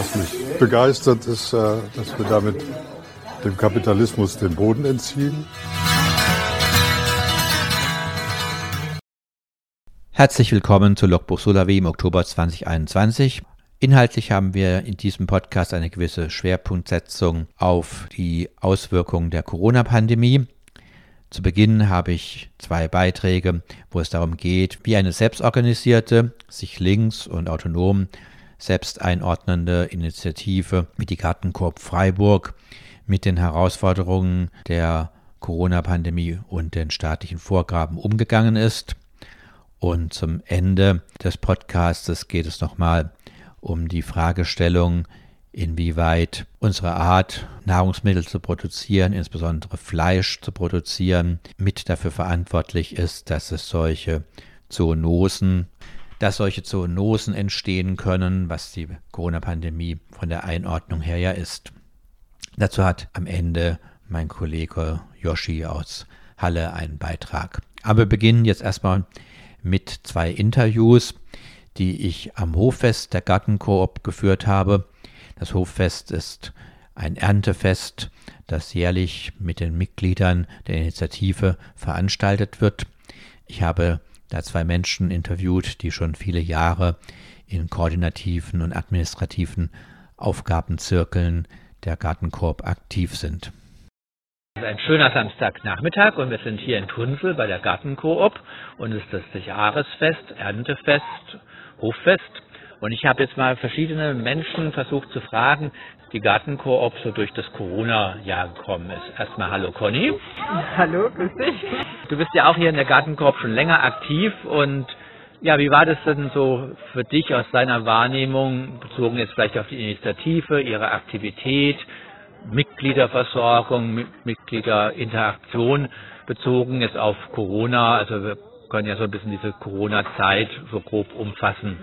Was mich begeistert ist, äh, dass wir damit dem Kapitalismus den Boden entziehen. Herzlich willkommen zu Logbuch Solawi im Oktober 2021. Inhaltlich haben wir in diesem Podcast eine gewisse Schwerpunktsetzung auf die Auswirkungen der Corona-Pandemie. Zu Beginn habe ich zwei Beiträge, wo es darum geht, wie eine selbstorganisierte, sich links und autonom selbst einordnende Initiative wie die Gartenkorb Freiburg mit den Herausforderungen der Corona-Pandemie und den staatlichen Vorgaben umgegangen ist. Und zum Ende des Podcasts geht es nochmal um die Fragestellung, inwieweit unsere Art, Nahrungsmittel zu produzieren, insbesondere Fleisch zu produzieren, mit dafür verantwortlich ist, dass es solche Zoonosen, dass solche Zoonosen entstehen können, was die Corona-Pandemie von der Einordnung her ja ist. Dazu hat am Ende mein Kollege Yoshi aus Halle einen Beitrag. Aber wir beginnen jetzt erstmal mit zwei Interviews die ich am Hoffest der Gartenkoop geführt habe. Das Hoffest ist ein Erntefest, das jährlich mit den Mitgliedern der Initiative veranstaltet wird. Ich habe da zwei Menschen interviewt, die schon viele Jahre in koordinativen und administrativen Aufgabenzirkeln der Gartenkorb aktiv sind. Ein schöner Samstagnachmittag und wir sind hier in Tunsel bei der Gartenkoop und es ist das Jahresfest, Erntefest Hoffest. Und ich habe jetzt mal verschiedene Menschen versucht zu fragen, die Gartenkoop so durch das Corona-Jahr gekommen ist. Erstmal hallo Conny. Hallo, grüß dich. Du bist ja auch hier in der Gartenkoop schon länger aktiv und ja, wie war das denn so für dich aus deiner Wahrnehmung, bezogen jetzt vielleicht auf die Initiative, ihre Aktivität, Mitgliederversorgung, Mitgliederinteraktion, bezogen jetzt auf Corona? Also wir können ja so ein bisschen diese Corona-Zeit so grob umfassen.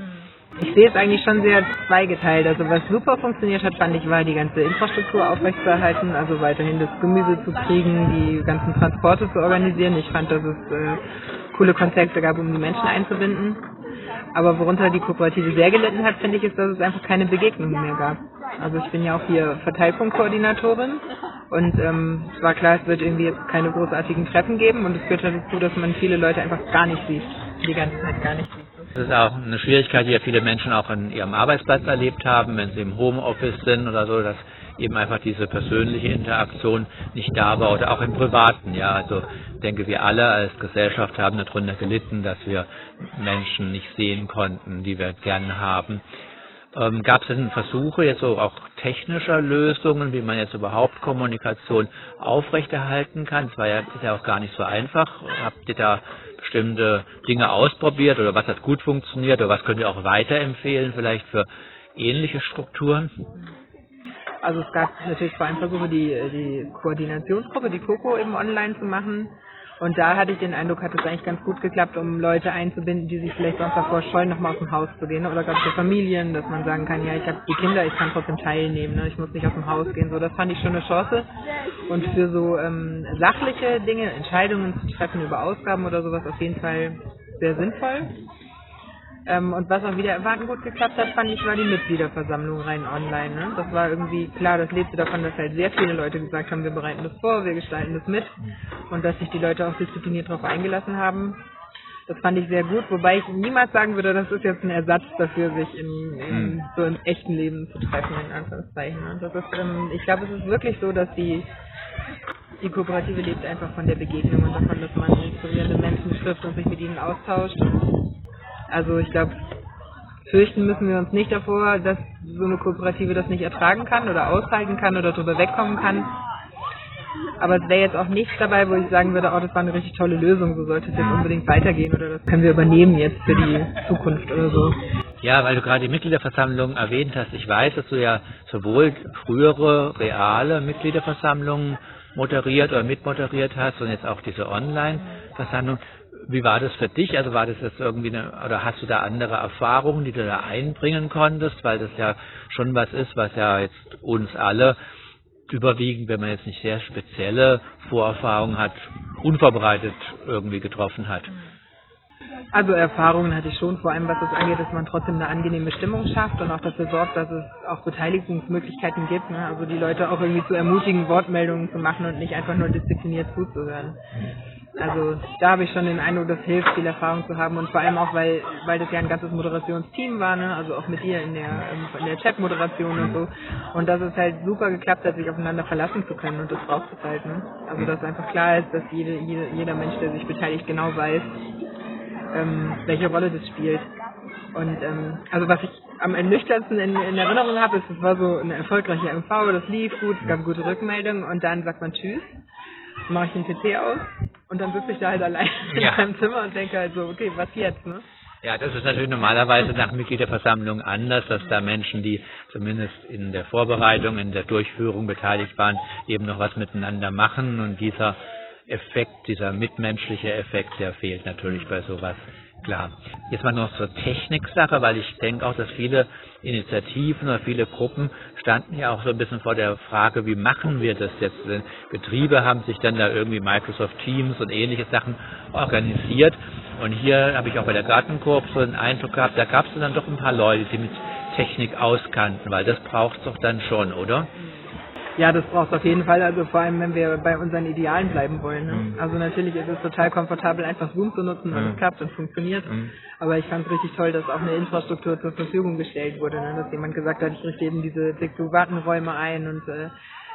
Ich sehe es eigentlich schon sehr zweigeteilt. Also was super funktioniert hat, fand ich, war die ganze Infrastruktur aufrechtzuerhalten, also weiterhin das Gemüse zu kriegen, die ganzen Transporte zu organisieren. Ich fand, dass es äh, coole Konzepte gab, um die Menschen einzubinden. Aber worunter die Kooperative sehr gelitten hat, finde ich, ist, dass es einfach keine Begegnungen mehr gab. Also ich bin ja auch hier Verteilpunktkoordinatorin und ähm, es war klar, es wird irgendwie jetzt keine großartigen Treffen geben und es führt dazu, dass man viele Leute einfach gar nicht sieht. Die ganze Zeit gar nicht sieht. Das ist auch eine Schwierigkeit, die ja viele Menschen auch an ihrem Arbeitsplatz erlebt haben, wenn sie im Homeoffice sind oder so, dass eben einfach diese persönliche Interaktion nicht da war oder auch im Privaten. Ja, also ich denke, wir alle als Gesellschaft haben darunter gelitten, dass wir Menschen nicht sehen konnten, die wir gerne haben. Ähm, Gab es denn Versuche jetzt so auch technischer Lösungen, wie man jetzt überhaupt Kommunikation aufrechterhalten kann? Das war ja, ist ja auch gar nicht so einfach. Habt ihr da bestimmte Dinge ausprobiert oder was hat gut funktioniert oder was könnt ihr auch weiterempfehlen vielleicht für ähnliche Strukturen? Also es gab natürlich vor allem Versuche, die, die Koordinationsgruppe, die COCO eben online zu machen. Und da hatte ich den Eindruck, hat es eigentlich ganz gut geklappt, um Leute einzubinden, die sich vielleicht sonst davor scheuen, nochmal aus dem Haus zu gehen. Oder gerade für Familien, dass man sagen kann, ja, ich habe die Kinder, ich kann trotzdem teilnehmen, ne? ich muss nicht aus dem Haus gehen. So, das fand ich schon eine Chance. Und für so ähm, sachliche Dinge, Entscheidungen zu treffen über Ausgaben oder sowas auf jeden Fall sehr sinnvoll. Ähm, und was auch wieder erwarten gut geklappt hat, fand ich, war die Mitgliederversammlung rein online. Ne? Das war irgendwie klar, das lebte davon, dass halt sehr viele Leute gesagt haben, wir bereiten das vor, wir gestalten das mit und dass sich die Leute auch diszipliniert darauf eingelassen haben. Das fand ich sehr gut, wobei ich niemals sagen würde, das ist jetzt ein Ersatz dafür, sich im, im hm. so im echten Leben zu treffen, in Anführungszeichen. Ne? Das ist, ähm, ich glaube, es ist wirklich so, dass die die Kooperative lebt einfach von der Begegnung und davon, dass man inspirierende Menschen trifft und sich mit ihnen austauscht. Also ich glaube, fürchten müssen wir uns nicht davor, dass so eine Kooperative das nicht ertragen kann oder aushalten kann oder drüber wegkommen kann. Aber es wäre jetzt auch nichts dabei, wo ich sagen würde, oh, das war eine richtig tolle Lösung, so sollte es jetzt unbedingt weitergehen oder das können wir übernehmen jetzt für die Zukunft oder so. Ja, weil du gerade die Mitgliederversammlung erwähnt hast. Ich weiß, dass du ja sowohl frühere reale Mitgliederversammlungen moderiert oder mitmoderiert hast und jetzt auch diese Online-Versammlung. Wie war das für dich? Also war das jetzt irgendwie eine, oder hast du da andere Erfahrungen, die du da einbringen konntest? Weil das ja schon was ist, was ja jetzt uns alle überwiegend, wenn man jetzt nicht sehr spezielle Vorerfahrungen hat, unvorbereitet irgendwie getroffen hat. Also Erfahrungen hatte ich schon, vor allem was das angeht, dass man trotzdem eine angenehme Stimmung schafft und auch dafür sorgt, dass es auch Beteiligungsmöglichkeiten gibt. Ne? Also die Leute auch irgendwie zu ermutigen, Wortmeldungen zu machen und nicht einfach nur diszipliniert zuzuhören. Also da habe ich schon den Eindruck, das hilft, viel Erfahrung zu haben und vor allem auch, weil weil das ja ein ganzes Moderationsteam war, ne? also auch mit dir in der in der Chat-Moderation und so. Und dass es halt super geklappt hat, sich aufeinander verlassen zu können und das braucht es halt. Ne? Also dass einfach klar ist, dass jede, jede, jeder Mensch, der sich beteiligt, genau weiß, ähm, welche Rolle das spielt. Und ähm, also was ich am ernüchternsten in, in Erinnerung habe, ist, es war so eine erfolgreiche MV, das lief gut, es gab gute Rückmeldungen und dann sagt man Tschüss, mache ich den PC aus und dann sitze ich da halt allein Ja. in meinem Zimmer und denke halt so, okay, was jetzt, ne? Ja, das ist natürlich normalerweise nach Mitgliederversammlung anders, dass da Menschen, die zumindest in der Vorbereitung, in der Durchführung beteiligt waren, eben noch was miteinander machen und dieser Effekt, dieser mitmenschliche Effekt, der fehlt natürlich bei sowas. Klar. Jetzt mal noch zur Techniksache, weil ich denke auch, dass viele Initiativen oder viele Gruppen standen ja auch so ein bisschen vor der Frage, wie machen wir das jetzt? Denn Betriebe haben sich dann da irgendwie Microsoft Teams und ähnliche Sachen organisiert. Und hier habe ich auch bei der Gartenkorb so den Eindruck gehabt, da gab es dann doch ein paar Leute, die mit Technik auskannten, weil das braucht es doch dann schon, oder? Ja, das braucht auf jeden Fall, also vor allem, wenn wir bei unseren Idealen bleiben wollen. Ne? Mhm. Also natürlich ist es total komfortabel, einfach Zoom zu nutzen und Mhm. es klappt und funktioniert. Mhm. Aber ich fand es richtig toll, dass auch eine Infrastruktur zur Verfügung gestellt wurde. Ne? Dass jemand gesagt hat, ich richte eben diese Diktu-Wartenräume ein und äh,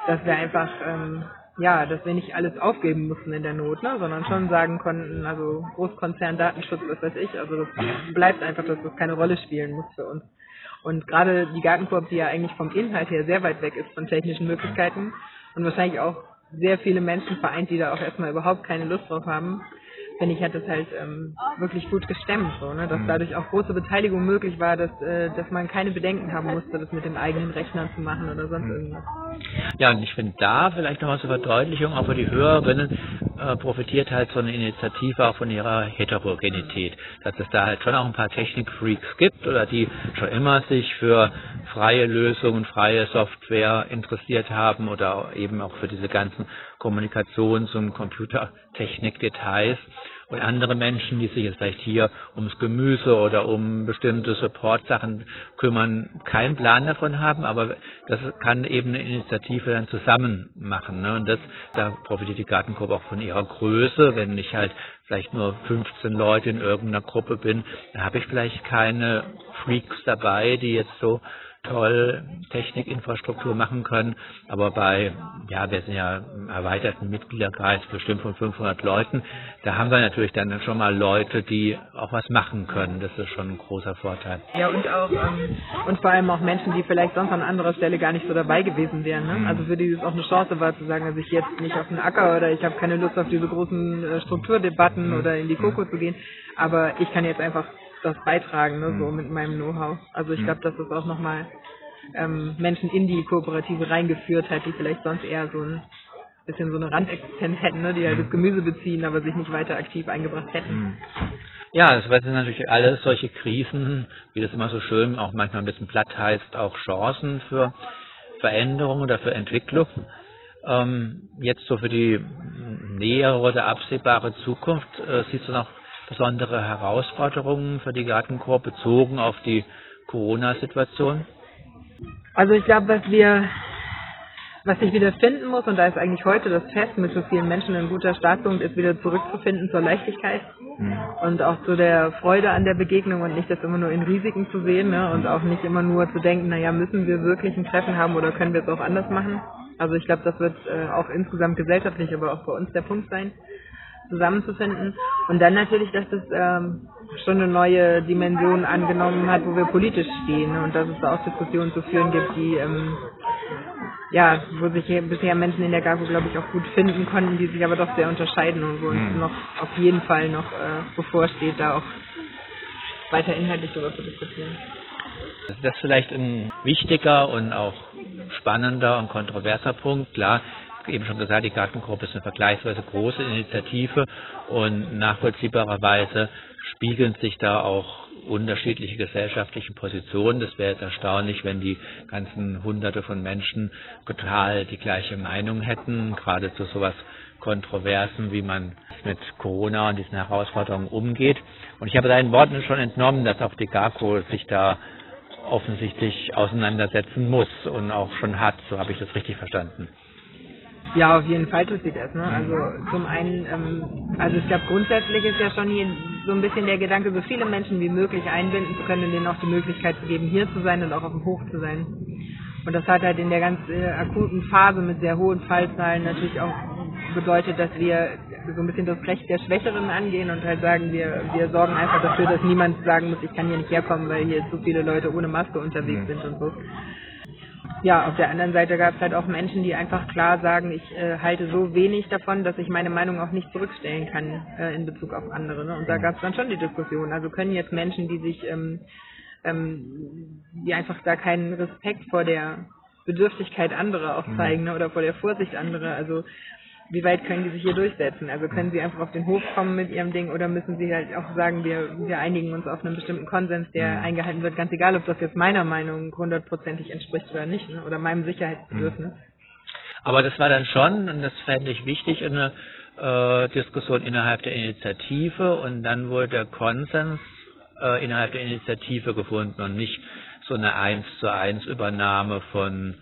dass wir einfach, ähm, ja, dass wir nicht alles aufgeben mussten in der Not, ne? sondern schon sagen konnten, also Großkonzern, Datenschutz, was weiß ich, also das bleibt einfach, dass das keine Rolle spielen muss für uns. Und gerade die Gartenkorb, die ja eigentlich vom Inhalt her sehr weit weg ist von technischen Möglichkeiten und wahrscheinlich auch sehr viele Menschen vereint, die da auch erstmal überhaupt keine Lust drauf haben, finde ich, hat das halt ähm, wirklich gut gestemmt, so, ne? dass dadurch auch große Beteiligung möglich war, dass, äh, dass man keine Bedenken haben musste, das mit dem eigenen Rechner zu machen oder sonst irgendwas. Ja, und ich finde da vielleicht nochmal zur Verdeutlichung, auch für die Hörerinnen, äh, profitiert halt so eine Initiative auch von ihrer Heterogenität. Dass es da halt schon auch ein paar Technikfreaks gibt oder die schon immer sich für freie Lösungen, freie Software interessiert haben oder eben auch für diese ganzen Kommunikations- und Computertechnik-Details. Und andere Menschen, die sich jetzt vielleicht hier ums Gemüse oder um bestimmte Support-Sachen kümmern, keinen Plan davon haben, aber das kann eben eine Initiative dann zusammen machen. Ne? Und das, da profitiert die Gartengruppe auch von ihrer Größe. Wenn ich halt vielleicht nur 15 Leute in irgendeiner Gruppe bin, dann habe ich vielleicht keine Freaks dabei, die jetzt so toll Technikinfrastruktur machen können, aber bei, ja, wir sind ja im erweiterten Mitgliederkreis bestimmt von 500 Leuten, da haben wir natürlich dann schon mal Leute, die auch was machen können. Das ist schon ein großer Vorteil. Ja, und auch, ähm, und vor allem auch Menschen, die vielleicht sonst an anderer Stelle gar nicht so dabei gewesen wären. Ne? Also für die es auch eine Chance war zu sagen, dass ich jetzt nicht auf den Acker oder ich habe keine Lust auf diese großen äh, Strukturdebatten oder in die Koko zu gehen, aber ich kann jetzt einfach das beitragen, ne, so mit meinem Know-how. Also ich glaube, dass das auch nochmal ähm, Menschen in die Kooperative reingeführt hat, die vielleicht sonst eher so ein bisschen so eine Randexistenz hätten, ne, die halt das Gemüse beziehen, aber sich nicht weiter aktiv eingebracht hätten. Ja, das sind natürlich alles solche Krisen, wie das immer so schön auch manchmal ein bisschen platt heißt, auch Chancen für Veränderung oder für Entwicklung. Ähm, jetzt so für die nähere oder absehbare Zukunft, äh, siehst du noch besondere Herausforderungen für die Gartenkorb bezogen auf die Corona-Situation? Also ich glaube, was wir, was sich wieder finden muss, und da ist eigentlich heute das Fest mit so vielen Menschen ein guter Startpunkt, ist wieder zurückzufinden zur Leichtigkeit und auch zu der Freude an der Begegnung und nicht das immer nur in Risiken zu sehen ne? und auch nicht immer nur zu denken, naja, müssen wir wirklich ein Treffen haben oder können wir es auch anders machen. Also ich glaube, das wird äh, auch insgesamt gesellschaftlich, aber auch bei uns der Punkt sein, zusammenzufinden. Und dann natürlich, dass das ähm, schon eine neue Dimension angenommen hat, wo wir politisch stehen und dass es da auch Diskussionen zu führen gibt, die ähm, ja, wo sich hier bisher Menschen in der GAGO, glaube ich, auch gut finden konnten, die sich aber doch sehr unterscheiden und wo uns noch auf jeden Fall noch äh, bevorsteht, da auch weiter inhaltlich darüber zu diskutieren. Das ist vielleicht ein wichtiger und auch spannender und kontroverser Punkt. Klar, eben schon gesagt, die Gartengruppe ist eine vergleichsweise große Initiative und nachvollziehbarerweise spiegeln sich da auch unterschiedliche gesellschaftliche Positionen. Das wäre jetzt erstaunlich, wenn die ganzen Hunderte von Menschen total die gleiche Meinung hätten, gerade zu sowas Kontroversen, wie man mit Corona und diesen Herausforderungen umgeht. Und ich habe deinen Worten schon entnommen, dass auch die GACO sich da offensichtlich auseinandersetzen muss und auch schon hat. So habe ich das richtig verstanden. Ja, auf jeden Fall tut sie das. Ne? Also zum einen, ähm, also ich glaube grundsätzlich ist ja schon hier so ein bisschen der Gedanke, so viele Menschen wie möglich einbinden zu können und denen auch die Möglichkeit zu geben, hier zu sein und auch auf dem Hof zu sein. Und das hat halt in der ganz äh, akuten Phase mit sehr hohen Fallzahlen natürlich auch bedeutet, dass wir so ein bisschen das Recht der Schwächeren angehen und halt sagen, wir, wir sorgen einfach dafür, dass niemand sagen muss, ich kann hier nicht herkommen, weil hier so viele Leute ohne Maske unterwegs sind und so ja, auf der anderen Seite gab es halt auch Menschen, die einfach klar sagen, ich äh, halte so wenig davon, dass ich meine Meinung auch nicht zurückstellen kann äh, in Bezug auf andere. Ne? Und da gab es dann schon die Diskussion. Also können jetzt Menschen, die sich, ähm, ähm, die einfach da keinen Respekt vor der Bedürftigkeit anderer auch zeigen ne? oder vor der Vorsicht anderer, also wie weit können die sich hier durchsetzen? Also können sie einfach auf den Hof kommen mit ihrem Ding oder müssen sie halt auch sagen, wir, wir einigen uns auf einen bestimmten Konsens, der mhm. eingehalten wird, ganz egal, ob das jetzt meiner Meinung hundertprozentig entspricht oder nicht, ne? oder meinem Sicherheitsbedürfnis. Mhm. Aber das war dann schon, und das fände ich wichtig, eine äh, Diskussion innerhalb der Initiative und dann wurde der Konsens äh, innerhalb der Initiative gefunden und nicht so eine eins zu eins Übernahme von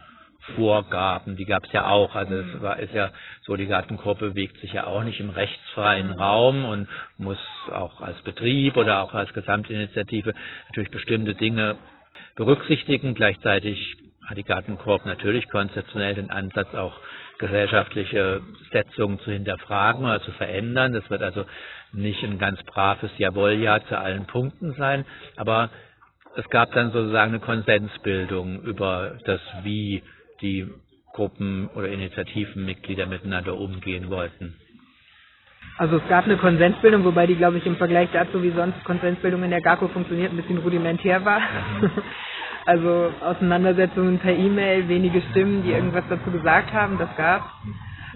Vorgaben, die gab es ja auch. Also es war ist ja so, die Gartengruppe bewegt sich ja auch nicht im rechtsfreien Raum und muss auch als Betrieb oder auch als Gesamtinitiative natürlich bestimmte Dinge berücksichtigen. Gleichzeitig hat die Gartengruppe natürlich konzeptionell den Ansatz, auch gesellschaftliche Setzungen zu hinterfragen oder zu verändern. Das wird also nicht ein ganz braves Jawohl-Ja zu allen Punkten sein, aber es gab dann sozusagen eine Konsensbildung über das Wie die Gruppen oder Initiativenmitglieder miteinander umgehen wollten. Also es gab eine Konsensbildung, wobei die, glaube ich, im Vergleich dazu, wie sonst Konsensbildung in der GAKO funktioniert, ein bisschen rudimentär war. Also Auseinandersetzungen per E-Mail, wenige Stimmen, die irgendwas dazu gesagt haben, das gab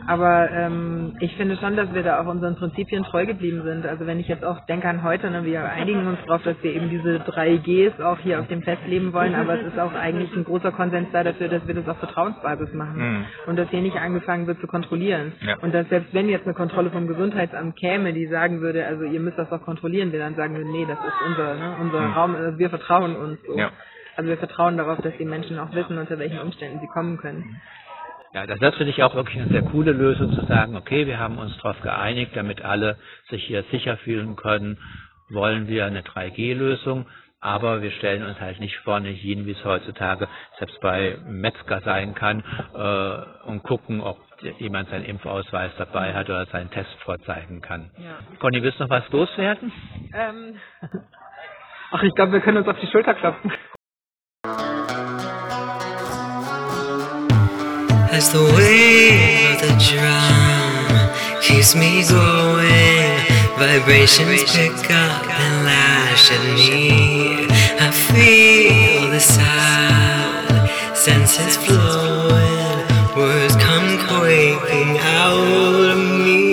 aber ähm, ich finde schon, dass wir da auch unseren Prinzipien treu geblieben sind. Also wenn ich jetzt auch denke an heute, ne, wir einigen uns darauf, dass wir eben diese drei Gs auch hier auf dem Fest leben wollen, aber es ist auch eigentlich ein großer Konsens da dafür, dass wir das auf Vertrauensbasis machen mhm. und dass hier nicht angefangen wird zu kontrollieren. Ja. Und dass selbst wenn jetzt eine Kontrolle vom Gesundheitsamt käme, die sagen würde, also ihr müsst das doch kontrollieren, wir dann sagen wir, nee, das ist unser, ne, unser mhm. Raum, also wir vertrauen uns. So. Ja. Also wir vertrauen darauf, dass die Menschen auch wissen, unter welchen Umständen sie kommen können. Ja, das, das finde ich auch wirklich eine sehr coole Lösung zu sagen, okay, wir haben uns darauf geeinigt, damit alle sich hier sicher fühlen können, wollen wir eine 3G-Lösung, aber wir stellen uns halt nicht vorne hin, wie es heutzutage selbst bei Metzger sein kann, äh, und gucken, ob jemand seinen Impfausweis dabei hat oder seinen Test vorzeigen kann. Ja. Conny, willst du noch was loswerden? Ähm. Ach, ich glaube, wir können uns auf die Schulter klopfen. As the wave of the drum keeps me going. Vibrations pick up and lash at me. I feel the sound, senses flowing, words come quaking out of me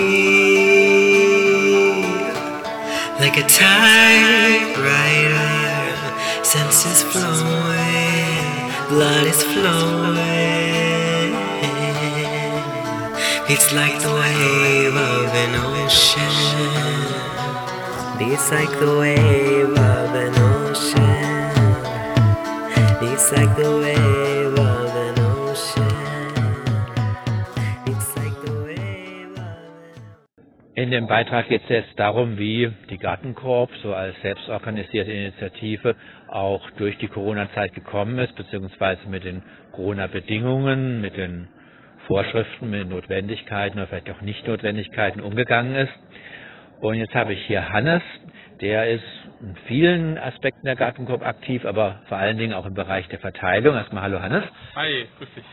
like a typewriter. Senses flowing, blood is flowing. It's like the wave of an ocean. It's like the wave of an ocean. It's like the wave of In dem Beitrag geht es jetzt darum, wie die Gartenkorb so als selbstorganisierte Initiative auch durch die Corona-Zeit gekommen ist, beziehungsweise mit den Corona-Bedingungen, mit den Vorschriften, mit Notwendigkeiten oder vielleicht auch Nicht-Notwendigkeiten umgegangen ist. Und jetzt habe ich hier Hannes, der ist in vielen Aspekten der Gartenkorb aktiv, aber vor allen Dingen auch im Bereich der Verteilung. Erstmal hallo Hannes. Hi, grüß dich.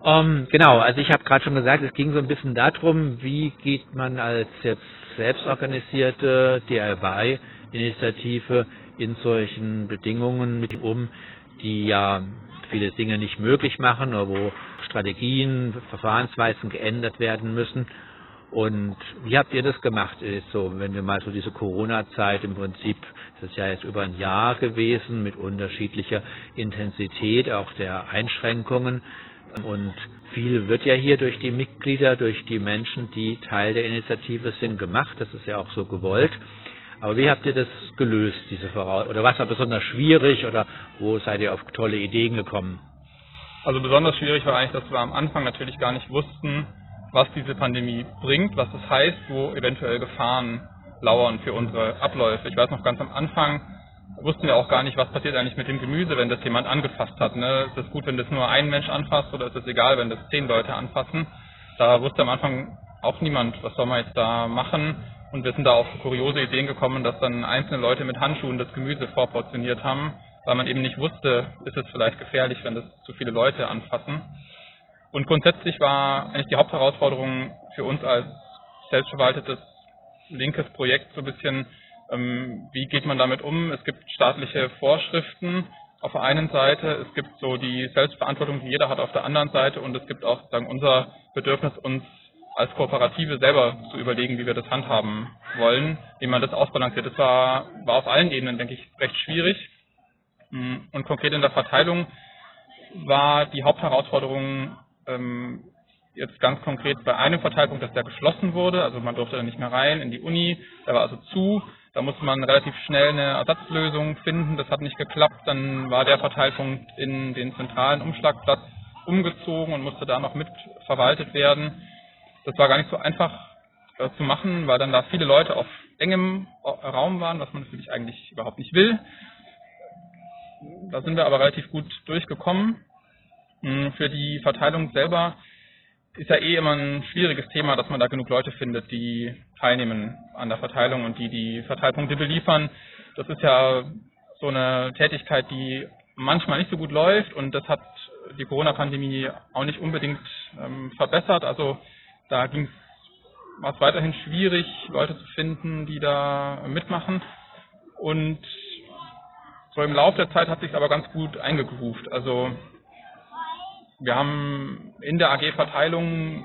Um, ähm, genau, also ich habe gerade schon gesagt, es ging so ein bisschen darum, wie geht man als jetzt selbstorganisierte DIY-Initiative in solchen Bedingungen mit um, die ja viele Dinge nicht möglich machen oder wo Strategien, Verfahrensweisen geändert werden müssen. Und wie habt ihr das gemacht? So, wenn wir mal so diese Corona-Zeit im Prinzip, das ist ja jetzt über ein Jahr gewesen mit unterschiedlicher Intensität auch der Einschränkungen. Und viel wird ja hier durch die Mitglieder, durch die Menschen, die Teil der Initiative sind, gemacht. Das ist ja auch so gewollt. Aber wie habt ihr das gelöst, diese Voraus oder was war besonders schwierig oder wo seid ihr auf tolle Ideen gekommen? Also besonders schwierig war eigentlich, dass wir am Anfang natürlich gar nicht wussten, was diese Pandemie bringt, was es heißt, wo eventuell Gefahren lauern für unsere Abläufe. Ich weiß noch ganz am Anfang wussten wir auch gar nicht, was passiert eigentlich mit dem Gemüse, wenn das jemand angefasst hat. Ne? Ist es gut, wenn das nur ein Mensch anfasst oder ist es egal, wenn das zehn Leute anfassen? Da wusste am Anfang auch niemand, was soll man jetzt da machen. Und wir sind da auf kuriose Ideen gekommen, dass dann einzelne Leute mit Handschuhen das Gemüse vorportioniert haben, weil man eben nicht wusste, ist es vielleicht gefährlich, wenn das zu viele Leute anfassen. Und grundsätzlich war eigentlich die Hauptherausforderung für uns als selbstverwaltetes linkes Projekt so ein bisschen, ähm, wie geht man damit um? Es gibt staatliche Vorschriften auf der einen Seite, es gibt so die Selbstverantwortung, die jeder hat auf der anderen Seite und es gibt auch sozusagen unser Bedürfnis, uns als Kooperative selber zu überlegen, wie wir das handhaben wollen, wie man das ausbalanciert. Das war, war auf allen Ebenen, denke ich, recht schwierig. Mm, und konkret in der Verteilung war die Hauptherausforderung ähm, jetzt ganz konkret bei einem Verteilpunkt, dass der geschlossen wurde, also man durfte da nicht mehr rein in die Uni, der war also zu, da musste man relativ schnell eine Ersatzlösung finden, das hat nicht geklappt, dann war der Verteilpunkt in den zentralen Umschlagplatz umgezogen und musste da noch mit verwaltet werden. Das war gar nicht so einfach äh, zu machen, weil dann da viele Leute auf engem Raum waren, was man natürlich eigentlich überhaupt nicht will. Da sind wir aber relativ gut durchgekommen. Hm, für die Verteilung selber ist ja eh immer ein schwieriges Thema, dass man da genug Leute findet, die teilnehmen an der Verteilung und die die Verteilpunkte beliefern. Das ist ja so eine Tätigkeit, die manchmal nicht so gut läuft und das hat die Corona-Pandemie auch nicht unbedingt ähm, verbessert. Also da ging war es weiterhin schwierig, Leute zu finden, die da mitmachen. Und so im Laufe der Zeit hat sich aber ganz gut eingegruft. Also wir haben in der AG-Verteilung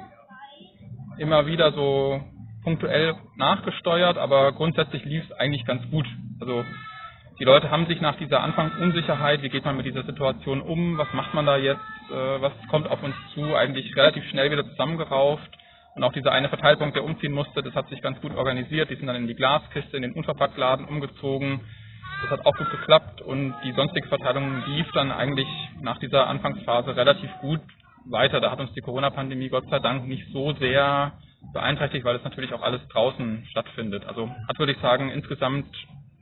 immer wieder so punktuell nachgesteuert, aber grundsätzlich lief es eigentlich ganz gut. Also die Leute haben sich nach dieser Anfangsunsicherheit, wie geht man mit dieser Situation um, was macht man da jetzt, äh, was kommt auf uns zu, eigentlich relativ schnell wieder zusammengerauft und auch dieser eine Verteilpunkt, der umziehen musste, das hat sich ganz gut organisiert. Die sind dann in die Glaskiste, in den Unverpacktladen umgezogen. Das hat auch gut geklappt und die sonstige Verteilung lief dann eigentlich nach dieser Anfangsphase relativ gut weiter. Da hat uns die Corona-Pandemie Gott sei Dank nicht so sehr beeinträchtigt, weil es natürlich auch alles draußen stattfindet. Also hat, würde ich sagen, insgesamt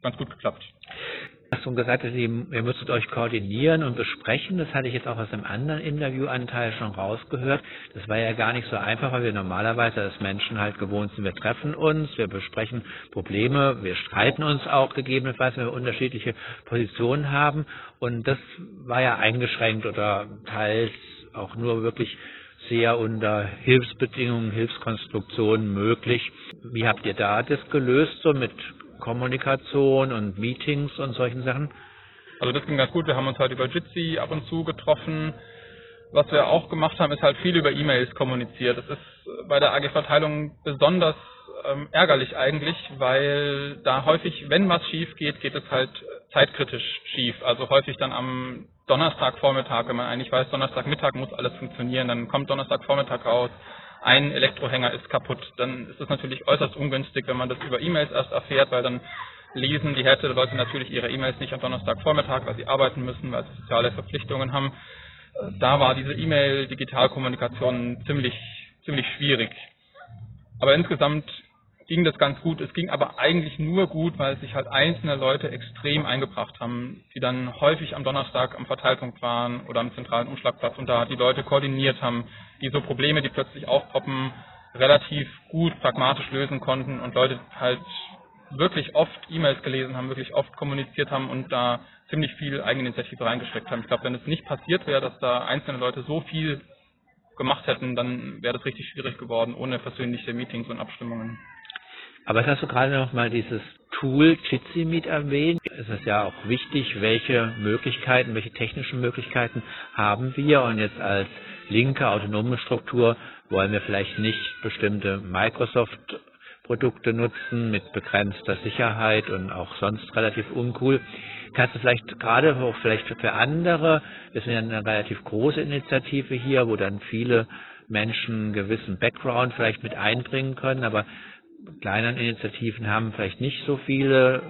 ganz gut geklappt hast schon gesagt, dass ihr, müsstet euch koordinieren und besprechen. Das hatte ich jetzt auch aus einem anderen Interviewanteil schon rausgehört. Das war ja gar nicht so einfach, weil wir normalerweise als Menschen halt gewohnt sind, wir treffen uns, wir besprechen Probleme, wir streiten uns auch gegebenenfalls, wenn wir unterschiedliche Positionen haben. Und das war ja eingeschränkt oder teils auch nur wirklich sehr unter Hilfsbedingungen, Hilfskonstruktionen möglich. Wie habt ihr da das gelöst, so mit Kommunikation und Meetings und solchen Sachen? Also das ging ganz gut. Wir haben uns halt über Jitsi ab und zu getroffen. Was wir auch gemacht haben, ist halt viel über E-Mails kommuniziert. Das ist bei der AG-Verteilung besonders ähm, ärgerlich eigentlich, weil da häufig, wenn was schief geht, geht es halt zeitkritisch schief. Also häufig dann am Donnerstagvormittag, wenn man eigentlich weiß, Donnerstagmittag muss alles funktionieren, dann kommt Donnerstagvormittag raus, ein Elektrohänger ist kaputt, dann ist es natürlich äußerst ungünstig, wenn man das über E-Mails erst erfährt, weil dann lesen die Hälfte der Leute natürlich ihre E-Mails nicht am Donnerstagvormittag, weil sie arbeiten müssen, weil sie soziale Verpflichtungen haben. Da war diese E-Mail-Digitalkommunikation ziemlich, ziemlich schwierig. Aber insgesamt ging das ganz gut. Es ging aber eigentlich nur gut, weil sich halt einzelne Leute extrem eingebracht haben, die dann häufig am Donnerstag am Verteilpunkt waren oder am zentralen Umschlagplatz und da die Leute koordiniert haben, die so Probleme, die plötzlich aufpoppen, relativ gut pragmatisch lösen konnten und Leute halt wirklich oft E-Mails gelesen haben, wirklich oft kommuniziert haben und da ziemlich viel Eigeninitiative reingesteckt haben. Ich glaube, wenn es nicht passiert wäre, dass da einzelne Leute so viel gemacht hätten, dann wäre das richtig schwierig geworden ohne persönliche Meetings und Abstimmungen. Aber hast du gerade noch mal dieses Tool Jitsi mit erwähnt. Es ist ja auch wichtig, welche Möglichkeiten, welche technischen Möglichkeiten haben wir und jetzt als linke autonome Struktur wollen wir vielleicht nicht bestimmte Microsoft Produkte nutzen mit begrenzter Sicherheit und auch sonst relativ uncool. Kannst du vielleicht gerade auch vielleicht für andere, wir sind ja eine relativ große Initiative hier, wo dann viele Menschen einen gewissen Background vielleicht mit einbringen können, aber kleineren Initiativen haben vielleicht nicht so viele,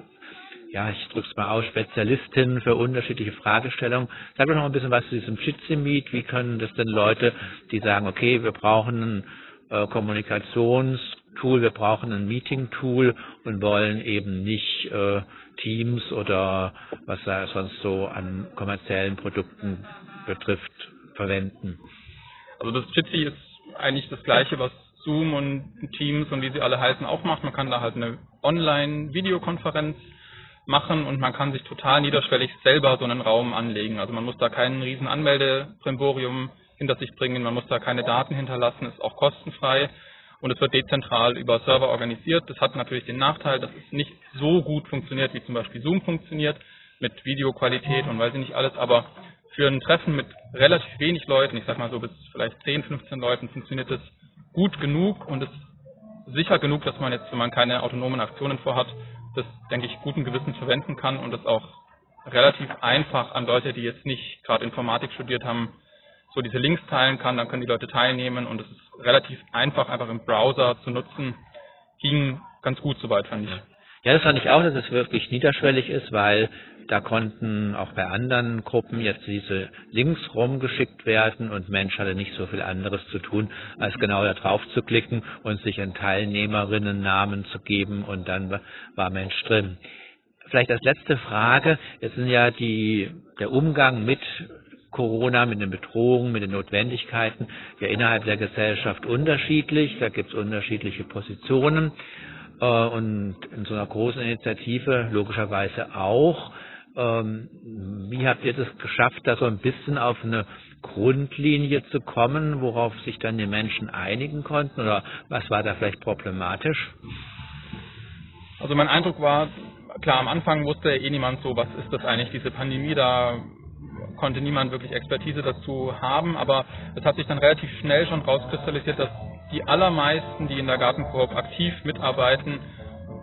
ja, ich drücke es mal aus, Spezialistinnen für unterschiedliche Fragestellungen. Sag doch noch ein bisschen was zu diesem Jitsi-Meet. Wie können das denn Leute, die sagen, okay, wir brauchen ein äh, Kommunikationstool, wir brauchen ein Meeting-Tool und wollen eben nicht äh, Teams oder was da sonst so an kommerziellen Produkten betrifft, verwenden? Also das Jitsi ist eigentlich das gleiche, was Zoom und Teams und wie sie alle heißen auch macht. Man kann da halt eine Online-Videokonferenz machen und man kann sich total niederschwellig selber so einen Raum anlegen. Also man muss da keinen riesen Anmeldeprimborium hinter sich bringen, man muss da keine Daten hinterlassen, ist auch kostenfrei und es wird dezentral über Server organisiert. Das hat natürlich den Nachteil, dass es nicht so gut funktioniert, wie zum Beispiel Zoom funktioniert, mit Videoqualität und weiß ich nicht alles, aber für ein Treffen mit relativ wenig Leuten, ich sag mal so bis vielleicht 10, 15 Leuten, funktioniert das gut genug und ist sicher genug, dass man jetzt, wenn man keine autonomen Aktionen vorhat, das, denke ich, guten Gewissens verwenden kann und das auch relativ einfach an Leute, die jetzt nicht gerade Informatik studiert haben, so diese Links teilen kann, dann können die Leute teilnehmen und es ist relativ einfach, einfach im Browser zu nutzen. Ging ganz gut soweit, fand ich. Ja, das fand ich auch, dass es wirklich niederschwellig ist, weil da konnten auch bei anderen Gruppen jetzt diese Links rumgeschickt werden und Mensch hatte nicht so viel anderes zu tun, als genau da drauf zu klicken und sich einen Teilnehmerinnennamen zu geben und dann war Mensch drin. Vielleicht als letzte Frage, jetzt sind ja die, der Umgang mit Corona, mit den Bedrohungen, mit den Notwendigkeiten ja innerhalb der Gesellschaft unterschiedlich. Da gibt es unterschiedliche Positionen. Äh, und in so einer großen Initiative logischerweise auch. Ähm, wie habt ihr das geschafft, da so ein bisschen auf eine Grundlinie zu kommen, worauf sich dann die Menschen einigen konnten? Oder was war da vielleicht problematisch? Also mein Eindruck war, klar, am Anfang wusste eh niemand so, was ist das eigentlich, diese Pandemie, da konnte niemand wirklich Expertise dazu haben, aber es hat sich dann relativ schnell schon rauskristallisiert, dass die allermeisten, die in der Gartenkoop aktiv mitarbeiten,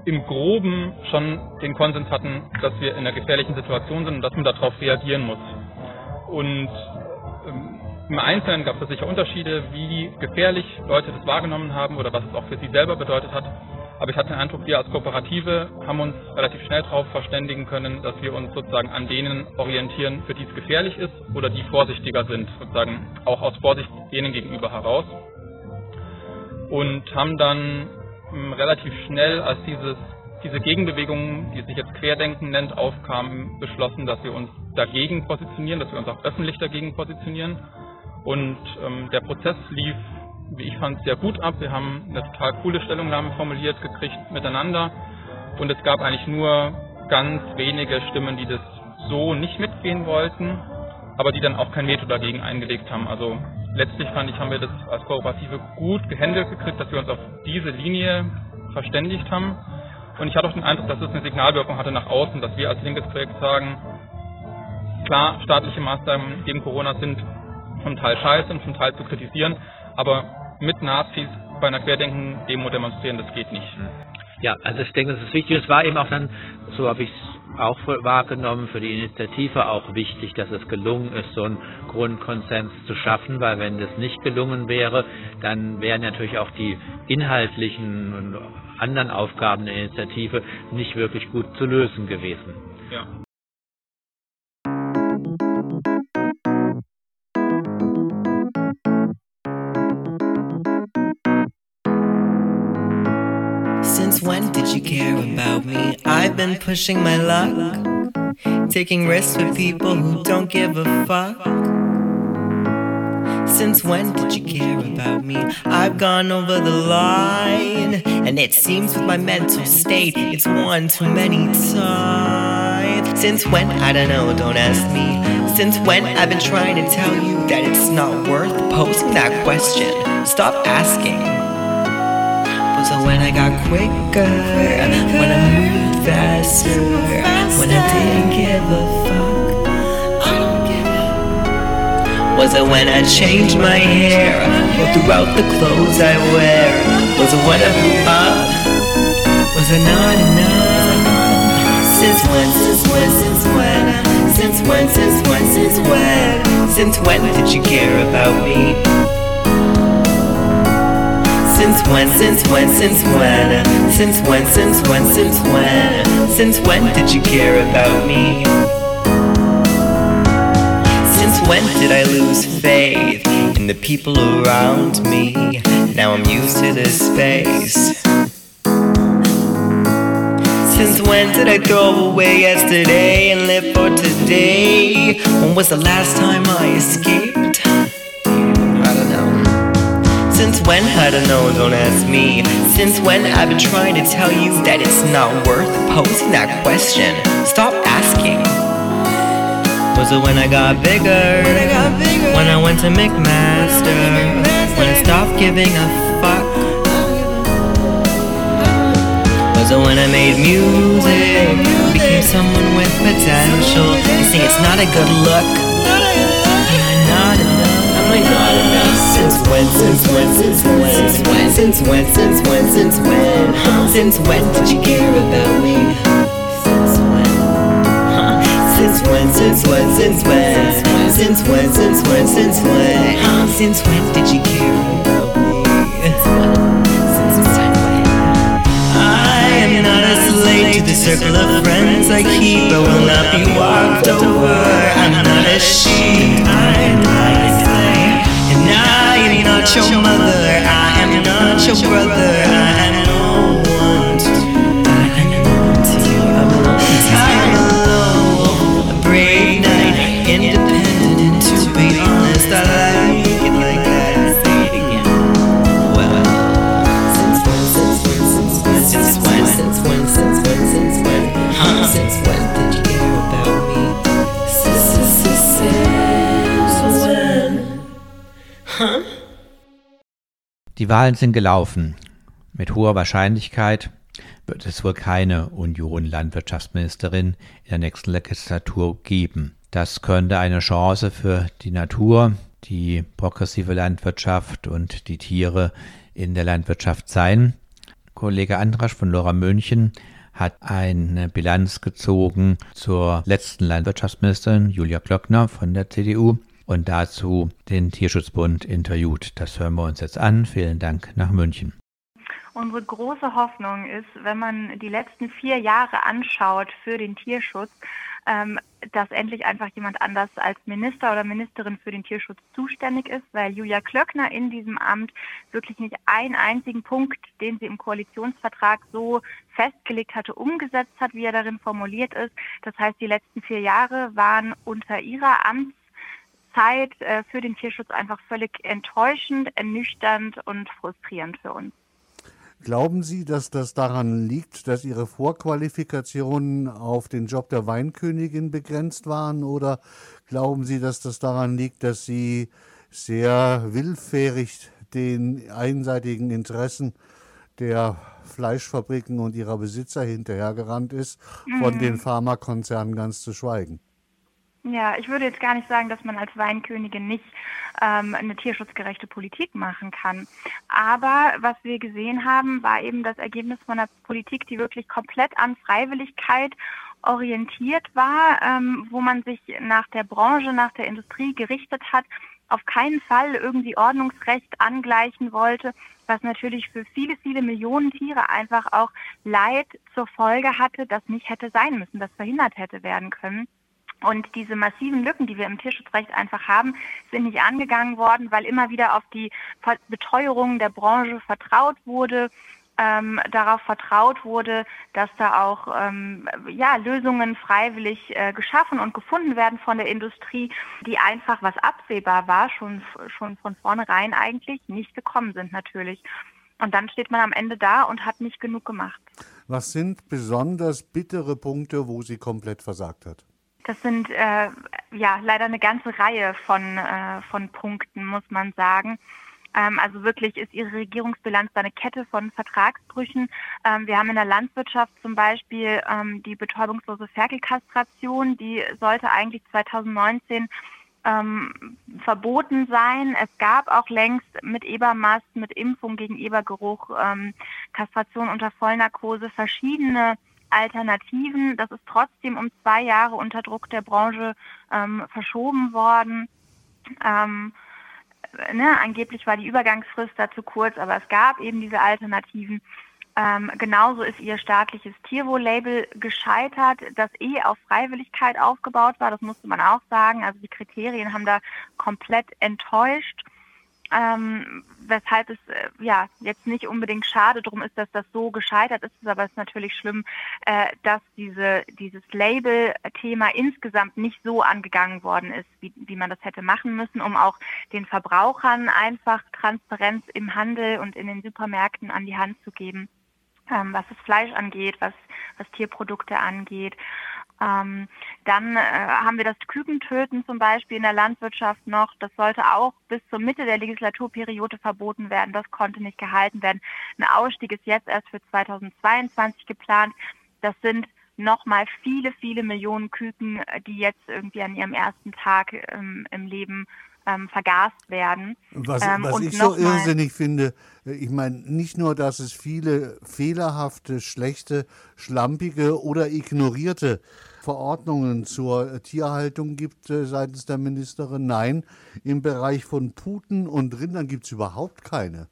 im Groben schon den Konsens hatten, dass wir in einer gefährlichen Situation sind und dass man darauf reagieren muss. Und ähm, im Einzelnen gab es sicher Unterschiede, wie gefährlich Leute das wahrgenommen haben oder was es auch für sie selber bedeutet hat. Aber ich hatte den Eindruck, wir als Kooperative haben uns relativ schnell darauf verständigen können, dass wir uns sozusagen an denen orientieren, für die es gefährlich ist oder die vorsichtiger sind, sozusagen auch aus Vorsicht denen gegenüber heraus. Und haben dann ähm, relativ schnell, als dieses, diese Gegenbewegung, die sich jetzt Querdenken nennt, aufkam, beschlossen, dass wir uns dagegen positionieren, dass wir uns auch öffentlich dagegen positionieren. Und ähm, der Prozess lief, wie ich fand, sehr gut ab. Wir haben eine total coole Stellungnahme formuliert gekriegt miteinander. Und es gab eigentlich nur ganz wenige Stimmen, die das so nicht mitgehen wollten, aber die dann auch kein Veto dagegen eingelegt haben. Also letztlich fand ich, haben wir das als Kooperative gut gehandelt gekriegt, dass wir uns auf diese Linie verständigt haben. Und ich hatte auch den Eindruck, dass es eine Signalwirkung hatte nach außen, dass wir als linkes Projekt sagen, klar, staatliche Maßnahmen gegen Corona sind zum Teil scheiße und zum Teil zu kritisieren, aber mit Nazis bei einer Querdenken-Demo demonstrieren, das geht nicht. Ja, also ich denke, das ist wichtig. Es war eben auch dann, so habe ich es auch wahrgenommen, für die Initiative auch wichtig, dass es gelungen ist, so einen Grundkonsens zu schaffen, weil wenn das nicht gelungen wäre, dann wären natürlich auch die inhaltlichen und anderen Aufgaben der Initiative nicht wirklich gut zu lösen gewesen. Ja. When did you care about me? I've been pushing my luck, taking risks with people who don't give a fuck. Since when did you care about me? I've gone over the line, and it seems with my mental state, it's one too many times. Since when? I don't know, don't ask me. Since when I've been trying to tell you that it's not worth posing that question. Stop asking It when I got quicker? When I moved faster? When I didn't give a fuck? Was it when I changed my hair? Or throughout the clothes I wear? Was it when I blew up? Was it not enough? Since when, since when, since when? Since when, since when, since when? Since when did you care about me? Since when, since when, since when? Since when, since when, since when? Since when did you care about me? Since when did I lose faith in the people around me? Now I'm used to this space. Since when did I throw away yesterday and live for today? When was the last time I escaped? I. Since when? I don't know, don't ask me. Since when I've been trying to tell you that it's not worth posing that question? Stop asking. Was it when I got bigger? When I went to McMaster? When I stopped giving a fuck? Was it when I made music? Became someone with potential. You see, it's not a good look. when, since when, since when, since when, since when, since when, since when, huh? Since when did you care about me? Since when? Huh? Since when, since when, since when, since when, since when, since when, huh? Since when did you care about me? I am not a slave to the circle of friends I keep. I will not be walked over. I'm not a sheep. I'm not. I am not your mother. I am not your brother. Die Wahlen sind gelaufen. Mit hoher Wahrscheinlichkeit wird es wohl keine Union-Landwirtschaftsministerin in der nächsten Legislatur geben. Das könnte eine Chance für die Natur, die progressive Landwirtschaft und die Tiere in der Landwirtschaft sein. Kollege Andrasch von Lora München hat eine Bilanz gezogen zur letzten Landwirtschaftsministerin Julia Klöckner von der CDU und dazu den Tierschutzbund interviewt. Das hören wir uns jetzt an. Vielen Dank nach München. Unsere große Hoffnung ist, wenn man die letzten vier Jahre anschaut für den Tierschutz, ähm, dass endlich einfach jemand anders als Minister oder Ministerin für den Tierschutz zuständig ist, weil Julia Klöckner in diesem Amt wirklich nicht einen einzigen Punkt, den sie im Koalitionsvertrag so festgelegt hatte, umgesetzt hat, wie er darin formuliert ist. Das heißt, die letzten vier Jahre waren unter ihrer Amtszeit äh, für den Tierschutz einfach völlig enttäuschend, ernüchternd und frustrierend für uns. Glauben Sie, dass das daran liegt, dass Ihre Vorqualifikationen auf den Job der Weinkönigin begrenzt waren? Oder glauben Sie, dass das daran liegt, dass Sie sehr willfährig den einseitigen Interessen der Fleischfabriken und ihrer Besitzer hinterhergerannt ist, von Mhm. den Pharmakonzernen ganz zu schweigen? Ja, ich würde jetzt gar nicht sagen, dass man als Weinkönigin nicht ähm, eine tierschutzgerechte Politik machen kann. Aber was wir gesehen haben, war eben das Ergebnis von einer Politik, die wirklich komplett an Freiwilligkeit orientiert war, ähm, wo man sich nach der Branche, nach der Industrie gerichtet hat, auf keinen Fall irgendwie Ordnungsrecht angleichen wollte, was natürlich für viele, viele Millionen Tiere einfach auch Leid zur Folge hatte, das nicht hätte sein müssen, das verhindert hätte werden können. Und diese massiven Lücken, die wir im Tierschutzrecht einfach haben, sind nicht angegangen worden, weil immer wieder auf die Beteuerung der Branche vertraut wurde, ähm, darauf vertraut wurde, dass da auch ähm, ja, Lösungen freiwillig äh, geschaffen und gefunden werden von der Industrie, die einfach, was absehbar war, schon, schon von vornherein eigentlich nicht gekommen sind natürlich. Und dann steht man am Ende da und hat nicht genug gemacht. Was sind besonders bittere Punkte, wo sie komplett versagt hat? Das sind äh, ja leider eine ganze Reihe von, äh, von Punkten, muss man sagen. Ähm, also wirklich ist ihre Regierungsbilanz eine Kette von Vertragsbrüchen. Ähm, wir haben in der Landwirtschaft zum Beispiel ähm, die betäubungslose Ferkelkastration, die sollte eigentlich 2019 ähm, verboten sein. Es gab auch längst mit Ebermast, mit Impfung gegen Ebergeruch, ähm, Kastration unter Vollnarkose verschiedene Alternativen. Das ist trotzdem um zwei Jahre unter Druck der Branche ähm, verschoben worden. Ähm, ne, angeblich war die Übergangsfrist dazu kurz, aber es gab eben diese Alternativen. Ähm, genauso ist ihr staatliches Tierwohl-Label gescheitert, das eh auf Freiwilligkeit aufgebaut war. Das musste man auch sagen. Also die Kriterien haben da komplett enttäuscht ähm, weshalb es äh, ja jetzt nicht unbedingt schade drum ist, dass das so gescheitert ist, aber es ist natürlich schlimm, äh, dass diese, dieses Label-Thema insgesamt nicht so angegangen worden ist, wie, wie man das hätte machen müssen, um auch den Verbrauchern einfach Transparenz im Handel und in den Supermärkten an die Hand zu geben, ähm, was das Fleisch angeht, was, was Tierprodukte angeht. Ähm, dann äh, haben wir das Kükentöten zum Beispiel in der Landwirtschaft noch. Das sollte auch bis zur Mitte der Legislaturperiode verboten werden. Das konnte nicht gehalten werden. Ein Ausstieg ist jetzt erst für 2022 geplant. Das sind nochmal viele, viele Millionen Küken, die jetzt irgendwie an ihrem ersten Tag ähm, im Leben ähm, vergast werden. Was, ähm, was ich so irrsinnig finde, äh, ich meine, nicht nur, dass es viele fehlerhafte, schlechte, schlampige oder ignorierte Verordnungen zur Tierhaltung gibt äh, seitens der Ministerin. Nein, im Bereich von Puten und Rindern gibt es überhaupt keine.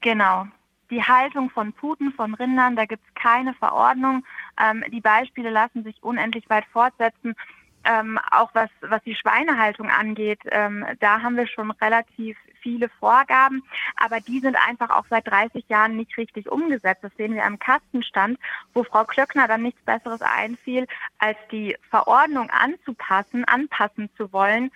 Genau. Die Haltung von Puten, von Rindern, da gibt es keine Verordnung. Ähm, die Beispiele lassen sich unendlich weit fortsetzen ähm, auch was, was die Schweinehaltung angeht, ähm, da haben wir schon relativ viele Vorgaben, aber die sind einfach auch seit 30 Jahren nicht richtig umgesetzt. Das sehen wir am Kastenstand, wo Frau Klöckner dann nichts Besseres einfiel, als die Verordnung anzupassen, anpassen zu wollen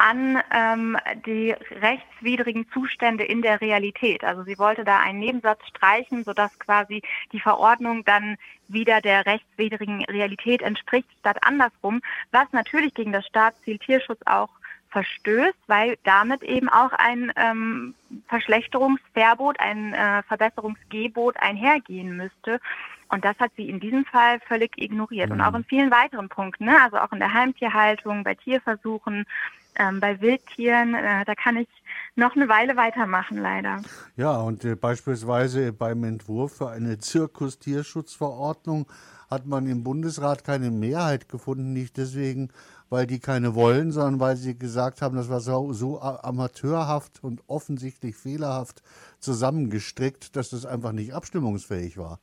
an ähm, die rechtswidrigen Zustände in der Realität. Also sie wollte da einen Nebensatz streichen, sodass quasi die Verordnung dann wieder der rechtswidrigen Realität entspricht, statt andersrum, was natürlich gegen das Staatsziel Tierschutz auch verstößt, weil damit eben auch ein ähm, Verschlechterungsverbot, ein äh, Verbesserungsgebot einhergehen müsste. Und das hat sie in diesem Fall völlig ignoriert. Mhm. Und auch in vielen weiteren Punkten, ne? also auch in der Heimtierhaltung, bei Tierversuchen, ähm, bei Wildtieren, äh, da kann ich noch eine Weile weitermachen, leider. Ja, und äh, beispielsweise beim Entwurf für eine Zirkustierschutzverordnung hat man im Bundesrat keine Mehrheit gefunden, nicht deswegen, weil die keine wollen, sondern weil sie gesagt haben, das war so, so amateurhaft und offensichtlich fehlerhaft zusammengestrickt, dass das einfach nicht abstimmungsfähig war.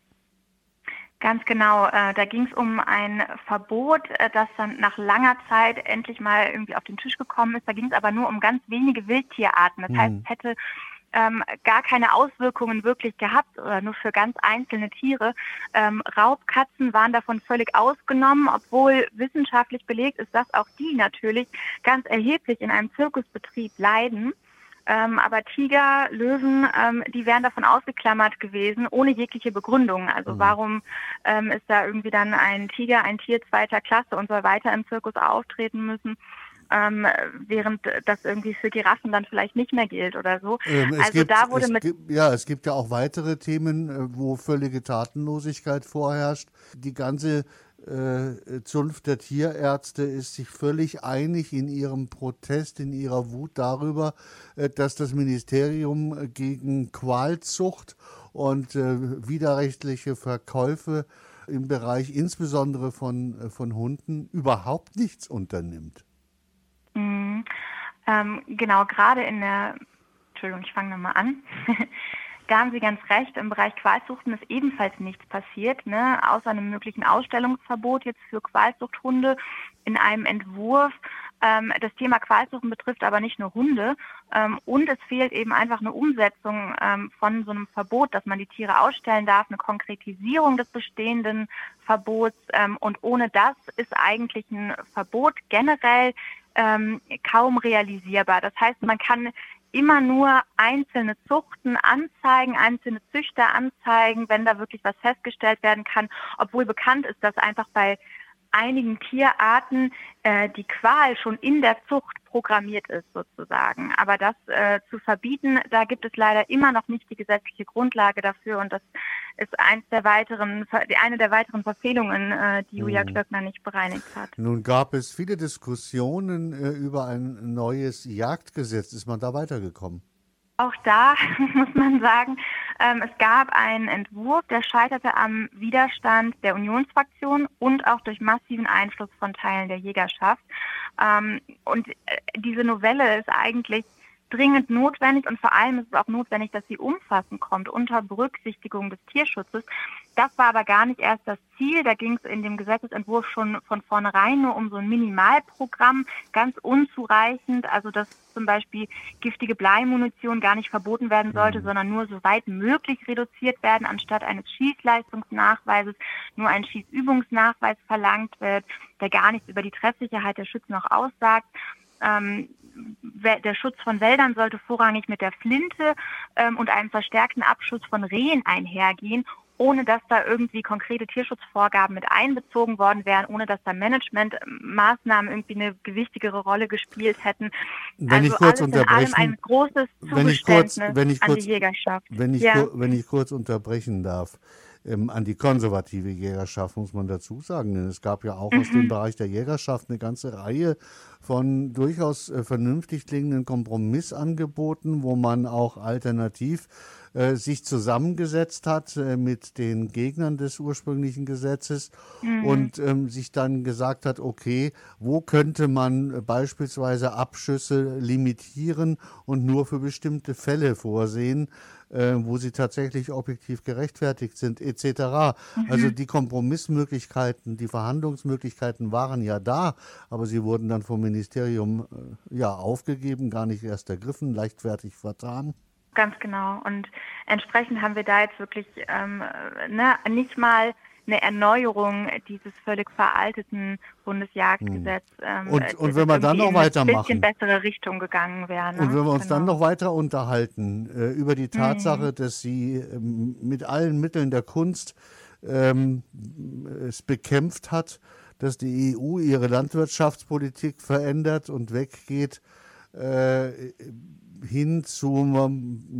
Ganz genau. Äh, da ging es um ein Verbot, äh, das dann nach langer Zeit endlich mal irgendwie auf den Tisch gekommen ist. Da ging es aber nur um ganz wenige Wildtierarten. Das mhm. heißt, es hätte ähm, gar keine Auswirkungen wirklich gehabt oder nur für ganz einzelne Tiere. Ähm, Raubkatzen waren davon völlig ausgenommen, obwohl wissenschaftlich belegt ist, dass auch die natürlich ganz erheblich in einem Zirkusbetrieb leiden. Ähm, aber Tiger, Löwen, ähm, die wären davon ausgeklammert gewesen, ohne jegliche Begründung. Also mhm. warum ähm, ist da irgendwie dann ein Tiger, ein Tier zweiter Klasse und soll weiter im Zirkus auftreten müssen? Ähm, während das irgendwie für Giraffen dann vielleicht nicht mehr gilt oder so. Ähm, also gibt, da wurde mit gibt, ja, es gibt ja auch weitere Themen, äh, wo völlige Tatenlosigkeit vorherrscht. Die ganze Zunft der Tierärzte ist sich völlig einig in ihrem Protest, in ihrer Wut darüber, äh, dass das Ministerium gegen Qualzucht und äh, widerrechtliche Verkäufe im Bereich insbesondere von, äh, von Hunden überhaupt nichts unternimmt. Mhm. Ähm, genau, gerade in der, Entschuldigung, ich fange nochmal an. Da haben Sie ganz recht, im Bereich Qualzuchten ist ebenfalls nichts passiert, ne? außer einem möglichen Ausstellungsverbot jetzt für Qualzuchthunde in einem Entwurf. Ähm, das Thema Qualzuchten betrifft aber nicht nur Hunde ähm, und es fehlt eben einfach eine Umsetzung ähm, von so einem Verbot, dass man die Tiere ausstellen darf, eine Konkretisierung des bestehenden Verbots ähm, und ohne das ist eigentlich ein Verbot generell ähm, kaum realisierbar. Das heißt, man kann immer nur einzelne Zuchten anzeigen, einzelne Züchter anzeigen, wenn da wirklich was festgestellt werden kann, obwohl bekannt ist, dass einfach bei einigen Tierarten äh, die Qual schon in der Zucht programmiert ist sozusagen. Aber das äh, zu verbieten, da gibt es leider immer noch nicht die gesetzliche Grundlage dafür und das ist eins der weiteren, eine der weiteren Verfehlungen, äh, die Julia mhm. Klöckner nicht bereinigt hat. Nun gab es viele Diskussionen äh, über ein neues Jagdgesetz. Ist man da weitergekommen? Auch da muss man sagen, es gab einen Entwurf, der scheiterte am Widerstand der Unionsfraktion und auch durch massiven Einfluss von Teilen der Jägerschaft. Ähm, und äh, diese Novelle ist eigentlich dringend notwendig und vor allem ist es auch notwendig, dass sie umfassend kommt unter Berücksichtigung des Tierschutzes. Das war aber gar nicht erst das Ziel. Da ging es in dem Gesetzesentwurf schon von vornherein nur um so ein Minimalprogramm, ganz unzureichend. Also dass zum Beispiel giftige Bleimunition gar nicht verboten werden sollte, mhm. sondern nur so weit möglich reduziert werden, anstatt eines Schießleistungsnachweises nur ein Schießübungsnachweis verlangt wird, der gar nichts über die Treffsicherheit der Schützen noch aussagt. Ähm, der Schutz von Wäldern sollte vorrangig mit der Flinte ähm, und einem verstärkten Abschutz von Rehen einhergehen, ohne dass da irgendwie konkrete Tierschutzvorgaben mit einbezogen worden wären, ohne dass da Managementmaßnahmen irgendwie eine gewichtigere Rolle gespielt hätten. Wenn also ich kurz unterbrechen, ein großes wenn ich kurz, wenn ich kurz, an die Jägerschaft. Wenn ich, ja. wenn ich kurz unterbrechen darf ähm, an die konservative Jägerschaft, muss man dazu sagen. Denn es gab ja auch mhm. aus dem mhm. Bereich der Jägerschaft eine ganze Reihe von durchaus äh, vernünftig klingenden Kompromissangeboten, wo man auch alternativ äh, sich zusammengesetzt hat äh, mit den Gegnern des ursprünglichen Gesetzes mhm. und ähm, sich dann gesagt hat, okay, wo könnte man beispielsweise Abschüsse limitieren und nur für bestimmte Fälle vorsehen, äh, wo sie tatsächlich objektiv gerechtfertigt sind, etc. Mhm. Also die Kompromissmöglichkeiten, die Verhandlungsmöglichkeiten waren ja da, aber sie wurden dann vom Ministerium äh, ja aufgegeben, gar nicht erst ergriffen, leichtfertig vertan. Ganz genau. Und entsprechend haben wir da jetzt wirklich ähm, ne, nicht mal eine Erneuerung dieses völlig veralteten Bundesjagdgesetzes. Ähm, und, und wenn wir dann noch weitermachen. Bisschen bessere Richtung gegangen wäre. Ne? Und wenn wir uns genau. dann noch weiter unterhalten äh, über die Tatsache, mhm. dass sie ähm, mit allen Mitteln der Kunst ähm, es bekämpft hat, dass die EU ihre Landwirtschaftspolitik verändert und weggeht äh, hin zu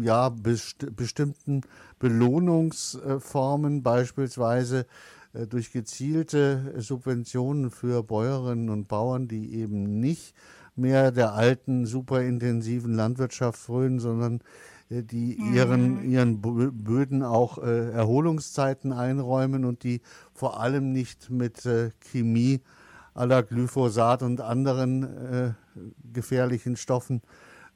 ja, best bestimmten Belohnungsformen, beispielsweise äh, durch gezielte Subventionen für Bäuerinnen und Bauern, die eben nicht mehr der alten superintensiven Landwirtschaft frönen, sondern äh, die ihren, mhm. ihren Böden auch äh, Erholungszeiten einräumen und die vor allem nicht mit äh, Chemie aller Glyphosat und anderen äh, gefährlichen Stoffen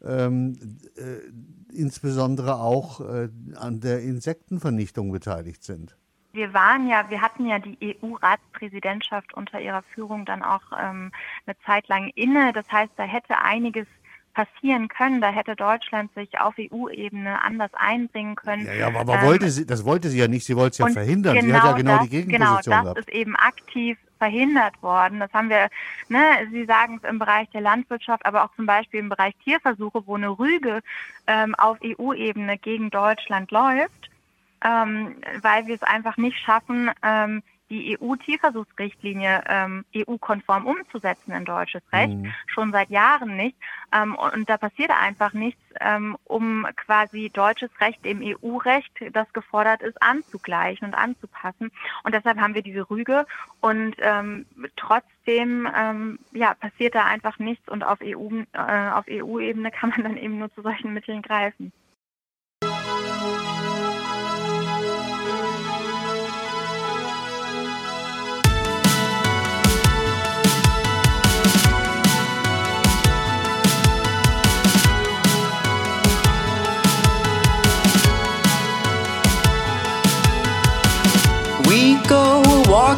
ähm, äh, insbesondere auch äh, an der Insektenvernichtung beteiligt sind. Wir waren ja, wir hatten ja die EU-Ratspräsidentschaft unter ihrer Führung dann auch ähm, eine Zeit lang inne. Das heißt, da hätte einiges passieren können. Da hätte Deutschland sich auf EU-Ebene anders einbringen können. Ja, ja aber ähm, wollte sie, das wollte sie ja nicht. Sie wollte es ja verhindern. Genau sie hat ja genau, genau das, die Gegenposition Genau, das gehabt. ist eben aktiv verhindert worden. Das haben wir, ne, Sie sagen es im Bereich der Landwirtschaft, aber auch zum Beispiel im Bereich Tierversuche, wo eine Rüge ähm, auf EU-Ebene gegen Deutschland läuft, ähm, weil wir es einfach nicht schaffen, ähm, die EU-Tierversuchsrichtlinie ähm, EU-konform umzusetzen in deutsches Recht, mhm. schon seit Jahren nicht. Ähm, und da passiert einfach nichts, ähm, um quasi deutsches Recht dem EU-Recht, das gefordert ist, anzugleichen und anzupassen. Und deshalb haben wir diese Rüge und ähm, trotzdem ähm, ja, passiert da einfach nichts und auf EU, äh, auf EU-Ebene kann man dann eben nur zu solchen Mitteln greifen.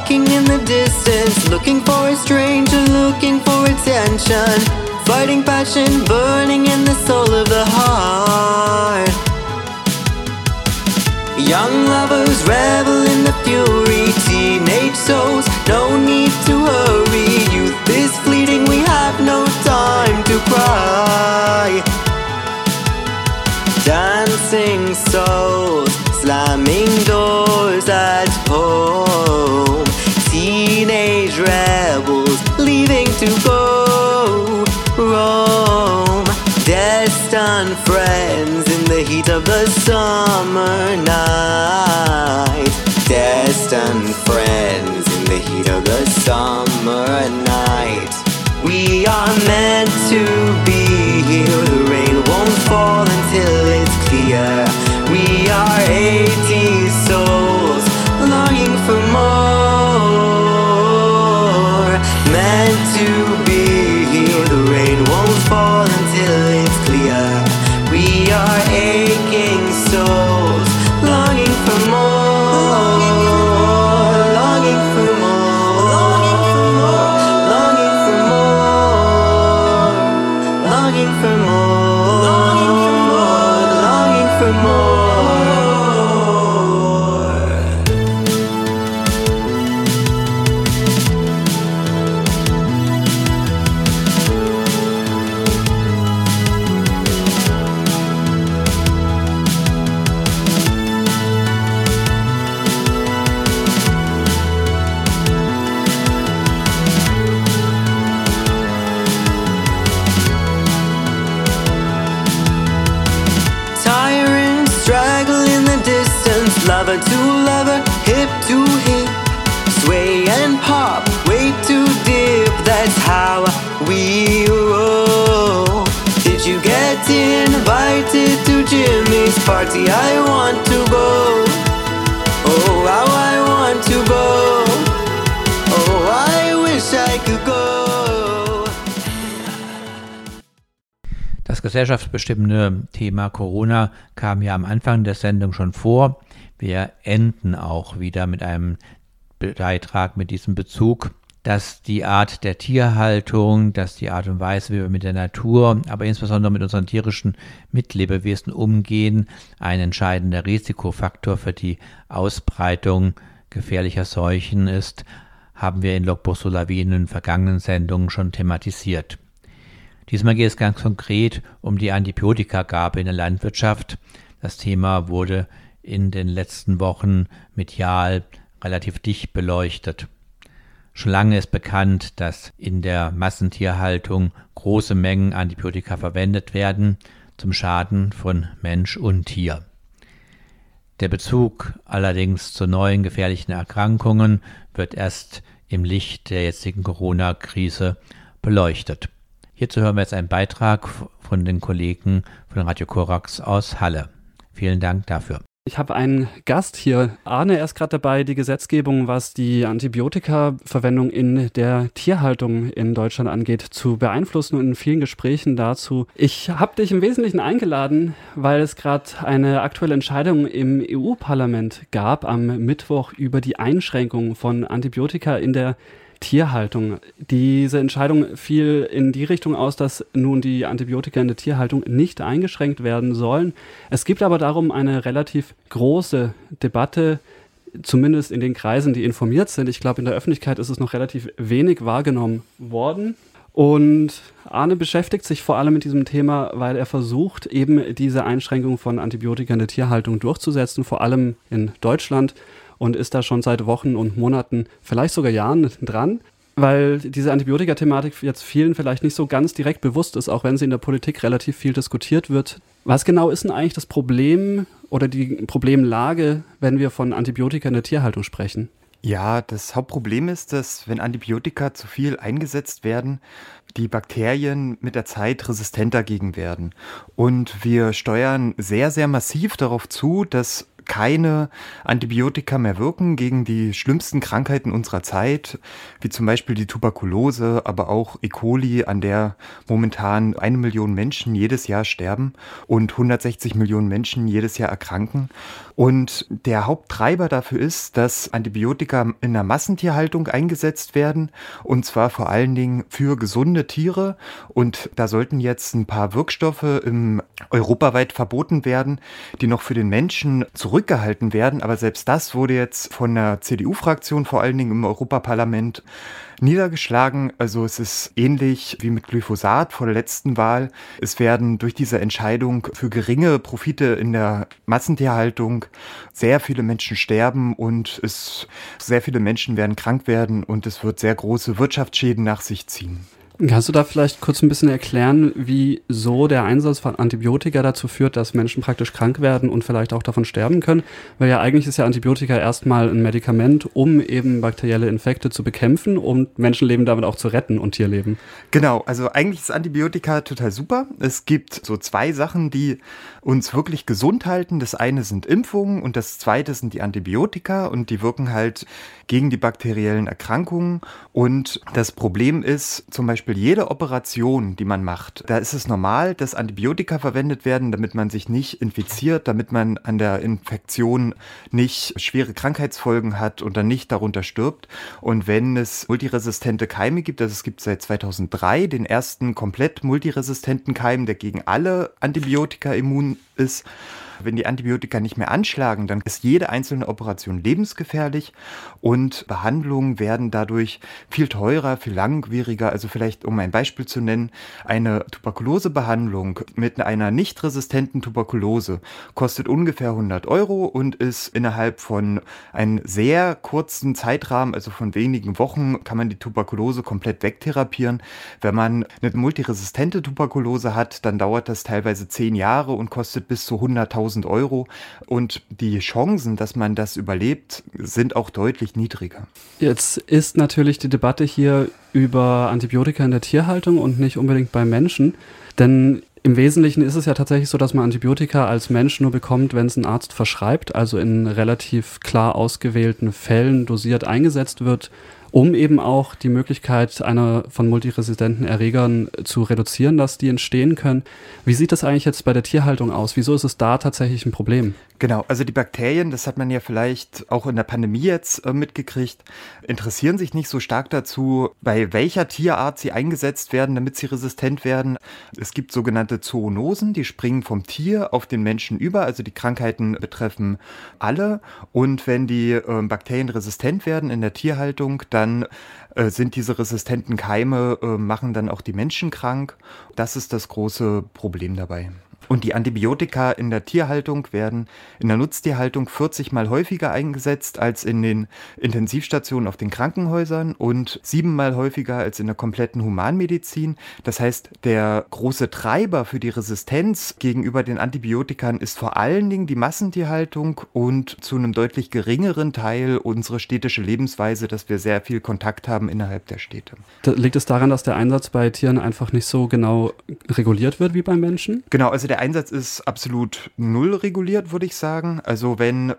Walking in the distance, looking for a stranger, looking for attention. Fighting passion, burning in the soul of the heart. Young lovers revel in the fury, teenage souls, no need to hurry. Youth is fleeting, we have no time to cry. Dancing souls, slamming doors at home teenage rebels leaving to go roam. Destined friends in the heat of the summer night. Destined friends in the heat of the summer night. We are meant to be here. The rain won't fall until it's clear. We are 80 souls longing for more. Meant to you get invited to Jimmy's party? I want to go. Oh, how I want to go. Oh, I wish I could go. Das gesellschaftsbestimmende Thema Corona kam ja am Anfang der Sendung schon vor. Wir enden auch wieder mit einem Beitrag mit diesem Bezug, dass die Art der Tierhaltung, dass die Art und Weise, wie wir mit der Natur, aber insbesondere mit unseren tierischen Mitlebewesen umgehen, ein entscheidender Risikofaktor für die Ausbreitung gefährlicher Seuchen ist, haben wir in Logbuch Solawi in den vergangenen Sendungen schon thematisiert. Diesmal geht es ganz konkret um die Antibiotikagabe in der Landwirtschaft. Das Thema wurde in den letzten Wochen medial relativ dicht beleuchtet. Schon lange ist bekannt, dass in der Massentierhaltung große Mengen Antibiotika verwendet werden, zum Schaden von Mensch und Tier. Der Bezug allerdings zu neuen gefährlichen Erkrankungen wird erst im Licht der jetzigen Corona-Krise beleuchtet. Hierzu hören wir jetzt einen Beitrag von den Kollegen von Radio Korax aus Halle. Vielen Dank dafür. Ich habe einen Gast hier. Arne, ist gerade dabei, die Gesetzgebung, was die Antibiotikaverwendung in der Tierhaltung in Deutschland angeht, zu beeinflussen und in vielen Gesprächen dazu. Ich habe dich im Wesentlichen eingeladen, weil es gerade eine aktuelle Entscheidung im EU-Parlament gab am Mittwoch über die Einschränkung von Antibiotika in der Tierhaltung. Diese Entscheidung fiel in die Richtung aus, dass nun die Antibiotika in der Tierhaltung nicht eingeschränkt werden sollen. Es gibt aber darum eine relativ große Debatte, zumindest in den Kreisen, die informiert sind. Ich glaube, in der Öffentlichkeit ist es noch relativ wenig wahrgenommen worden. Und Arne beschäftigt sich vor allem mit diesem Thema, weil er versucht, eben diese Einschränkung von Antibiotika in der Tierhaltung durchzusetzen, vor allem in Deutschland und ist da schon seit Wochen und Monaten, vielleicht sogar Jahren dran, weil diese Antibiotika-Thematik jetzt vielen vielleicht nicht so ganz direkt bewusst ist, auch wenn sie in der Politik relativ viel diskutiert wird. Was genau ist denn eigentlich das Problem oder die Problemlage, wenn wir von Antibiotika in der Tierhaltung sprechen? Ja, das Hauptproblem ist, dass wenn Antibiotika zu viel eingesetzt werden, die Bakterien mit der Zeit resistent dagegen werden. Und wir steuern sehr, sehr massiv darauf zu, dass keine Antibiotika mehr wirken gegen die schlimmsten Krankheiten unserer Zeit, wie zum Beispiel die Tuberkulose, aber auch E. coli, an der momentan eine Million Menschen jedes Jahr sterben und 160 Millionen Menschen jedes Jahr erkranken. Und der Haupttreiber dafür ist, dass Antibiotika in der Massentierhaltung eingesetzt werden, und zwar vor allen Dingen für gesunde Tiere. Und da sollten jetzt ein paar Wirkstoffe im europaweit verboten werden, die noch für den Menschen zurück zurückgehalten werden. Aber selbst das wurde jetzt von der CDU-Fraktion, vor allen Dingen im Europaparlament, niedergeschlagen. Also es ist ähnlich wie mit Glyphosat vor der letzten Wahl. Es werden durch diese Entscheidung für geringe Profite in der Massentierhaltung sehr viele Menschen sterben und es sehr viele Menschen werden krank werden und es wird sehr große Wirtschaftsschäden nach sich ziehen. Kannst du da vielleicht kurz ein bisschen erklären, wieso der Einsatz von Antibiotika dazu führt, dass Menschen praktisch krank werden und vielleicht auch davon sterben können? Weil ja eigentlich ist ja Antibiotika erstmal ein Medikament, um eben bakterielle Infekte zu bekämpfen und Menschenleben damit auch zu retten und Tierleben. Genau, also eigentlich ist Antibiotika total super. Es gibt so zwei Sachen, die uns wirklich gesund halten. Das eine sind Impfungen und das zweite sind die Antibiotika und die wirken halt gegen die bakteriellen Erkrankungen. Und das Problem ist zum Beispiel jede Operation, die man macht, da ist es normal, dass Antibiotika verwendet werden, damit man sich nicht infiziert, damit man an der Infektion nicht schwere Krankheitsfolgen hat und dann nicht darunter stirbt. Und wenn es multiresistente Keime gibt, also es gibt seit 2003 den ersten komplett multiresistenten Keim, der gegen alle Antibiotika immun ist, wenn die Antibiotika nicht mehr anschlagen, dann ist jede einzelne Operation lebensgefährlich und Behandlungen werden dadurch viel teurer, viel langwieriger. Also vielleicht, um ein Beispiel zu nennen, eine Tuberkulosebehandlung mit einer nicht resistenten Tuberkulose kostet ungefähr 100 Euro und ist innerhalb von einem sehr kurzen Zeitrahmen, also von wenigen Wochen, kann man die Tuberkulose komplett wegtherapieren. Wenn man eine multiresistente Tuberkulose hat, dann dauert das teilweise zehn Jahre und kostet bis zu 100.000 1000 Euro. Und die Chancen, dass man das überlebt, sind auch deutlich niedriger. Jetzt ist natürlich die Debatte hier über Antibiotika in der Tierhaltung und nicht unbedingt bei Menschen, denn im Wesentlichen ist es ja tatsächlich so, dass man Antibiotika als Mensch nur bekommt, wenn es ein Arzt verschreibt, also in relativ klar ausgewählten Fällen dosiert eingesetzt wird um eben auch die Möglichkeit einer von multiresistenten Erregern zu reduzieren, dass die entstehen können. Wie sieht das eigentlich jetzt bei der Tierhaltung aus? Wieso ist es da tatsächlich ein Problem? Genau, also die Bakterien, das hat man ja vielleicht auch in der Pandemie jetzt äh, mitgekriegt, interessieren sich nicht so stark dazu, bei welcher Tierart sie eingesetzt werden, damit sie resistent werden. Es gibt sogenannte Zoonosen, die springen vom Tier auf den Menschen über, also die Krankheiten betreffen alle. Und wenn die äh, Bakterien resistent werden in der Tierhaltung, dann dann äh, sind diese resistenten Keime, äh, machen dann auch die Menschen krank. Das ist das große Problem dabei. Und die Antibiotika in der Tierhaltung werden in der Nutztierhaltung 40 mal häufiger eingesetzt als in den Intensivstationen auf den Krankenhäusern und siebenmal häufiger als in der kompletten Humanmedizin. Das heißt, der große Treiber für die Resistenz gegenüber den Antibiotikern ist vor allen Dingen die Massentierhaltung und zu einem deutlich geringeren Teil unsere städtische Lebensweise, dass wir sehr viel Kontakt haben innerhalb der Städte. Da liegt es daran, dass der Einsatz bei Tieren einfach nicht so genau reguliert wird wie beim Menschen? Genau, also der Einsatz ist absolut null reguliert, würde ich sagen. Also wenn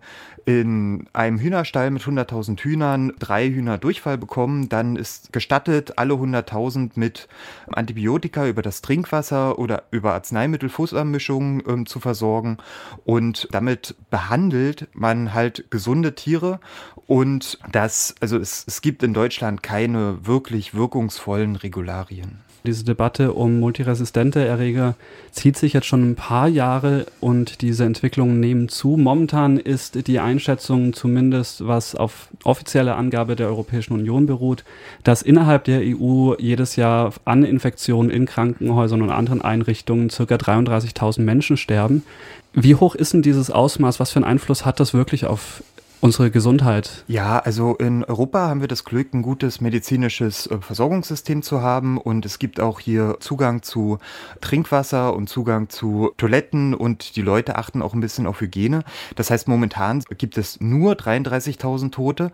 in einem Hühnerstall mit 100.000 Hühnern drei Hühner Durchfall bekommen, dann ist gestattet, alle 100.000 mit Antibiotika über das Trinkwasser oder über Arzneimittelfussanmischungen ähm, zu versorgen. Und damit behandelt man halt gesunde Tiere. Und das, also es, es gibt in Deutschland keine wirklich wirkungsvollen Regularien. Diese Debatte um multiresistente Erreger zieht sich jetzt schon ein paar Jahre und diese Entwicklungen nehmen zu. Momentan ist die Einschätzung zumindest, was auf offizielle Angabe der Europäischen Union beruht, dass innerhalb der EU jedes Jahr an Infektionen in Krankenhäusern und anderen Einrichtungen ca. 33.000 Menschen sterben. Wie hoch ist denn dieses Ausmaß? Was für einen Einfluss hat das wirklich auf unsere Gesundheit? Ja, also in Europa haben wir das Glück, ein gutes medizinisches äh, Versorgungssystem zu haben und es gibt auch hier Zugang zu Trinkwasser und Zugang zu Toiletten und die Leute achten auch ein bisschen auf Hygiene. Das heißt, momentan gibt es nur 33.000 Tote.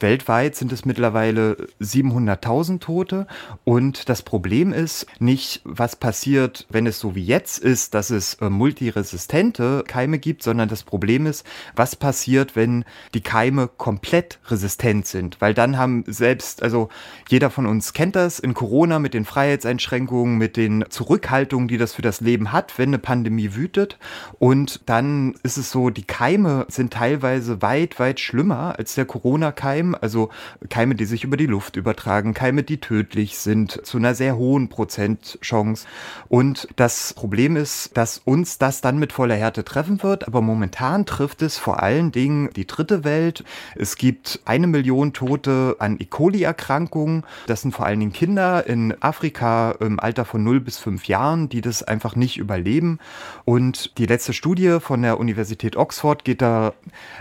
Weltweit sind es mittlerweile 700.000 Tote. Und das Problem ist nicht, was passiert, wenn es so wie jetzt ist, dass es äh, multiresistente Keime gibt, sondern das Problem ist, was passiert, wenn die Keime komplett resistent sind, weil dann haben selbst, also jeder von uns kennt das in Corona mit den Freiheitseinschränkungen, mit den Zurückhaltungen, die das für das Leben hat, wenn eine Pandemie wütet. Und dann ist es so, die Keime sind teilweise weit, weit schlimmer als der Corona-Keim. Also Keime, die sich über die Luft übertragen, Keime, die tödlich sind, zu einer sehr hohen Prozentchance. Und das Problem ist, dass uns das dann mit voller Härte treffen wird. Aber momentan trifft es vor allen Dingen die dritte Welt. Es gibt eine Million Tote an E. coli-Erkrankungen. Das sind vor allen Dingen Kinder in Afrika im Alter von 0 bis 5 Jahren, die das einfach nicht überleben. Und die letzte Studie von der Universität Oxford geht da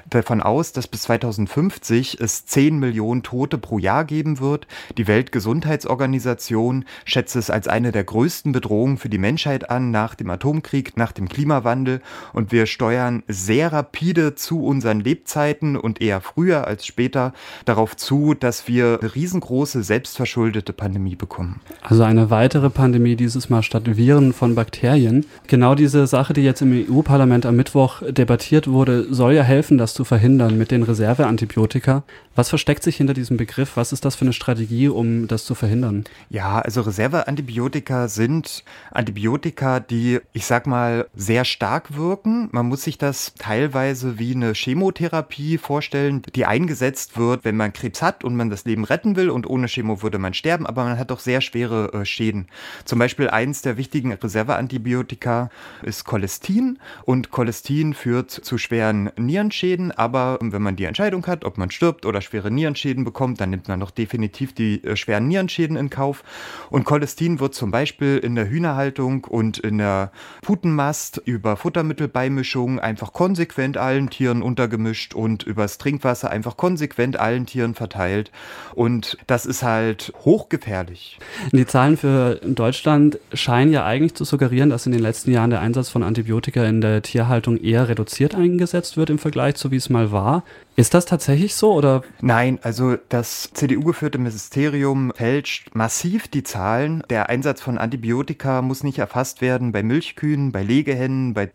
davon aus, dass bis 2050 es 10 Millionen Tote pro Jahr geben wird. Die Weltgesundheitsorganisation schätzt es als eine der größten Bedrohungen für die Menschheit an nach dem Atomkrieg, nach dem Klimawandel. Und wir steuern sehr rapide zu unseren Lebzeiten und eher früher als später darauf zu, dass wir eine riesengroße selbstverschuldete Pandemie bekommen. Also eine weitere Pandemie dieses Mal statt Viren von Bakterien. Genau diese Sache, die jetzt im EU-Parlament am Mittwoch debattiert wurde, soll ja helfen, das zu verhindern mit den Reserveantibiotika. Was versteckt sich hinter diesem Begriff? Was ist das für eine Strategie, um das zu verhindern? Ja, also Reserveantibiotika sind Antibiotika, die, ich sag mal, sehr stark wirken. Man muss sich das teilweise wie eine Chemotherapie vorstellen, die eingesetzt wird, wenn man Krebs hat und man das Leben retten will und ohne Chemo würde man sterben, aber man hat auch sehr schwere äh, Schäden. Zum Beispiel eins der wichtigen Reserveantibiotika ist Cholestin und Cholestin führt zu schweren Nierenschäden, aber wenn man die Entscheidung hat, ob man stirbt oder schwere Nierenschäden bekommt, dann nimmt man doch definitiv die äh, schweren Nierenschäden in Kauf. Und Cholestin wird zum Beispiel in der Hühnerhaltung und in der Putenmast über Futtermittelbeimischungen einfach konsequent allen Tieren untergemischt und übers Trinkwasser einfach konsequent allen Tieren verteilt. Und das ist halt hochgefährlich. Die Zahlen für Deutschland scheinen ja eigentlich zu suggerieren, dass in den letzten Jahren der Einsatz von Antibiotika in der Tierhaltung eher reduziert eingesetzt wird im Vergleich zu wie es mal war. Ist das tatsächlich so oder? Nein, also das CDU-geführte Ministerium fälscht massiv die Zahlen. Der Einsatz von Antibiotika muss nicht erfasst werden bei Milchkühen, bei Legehennen, bei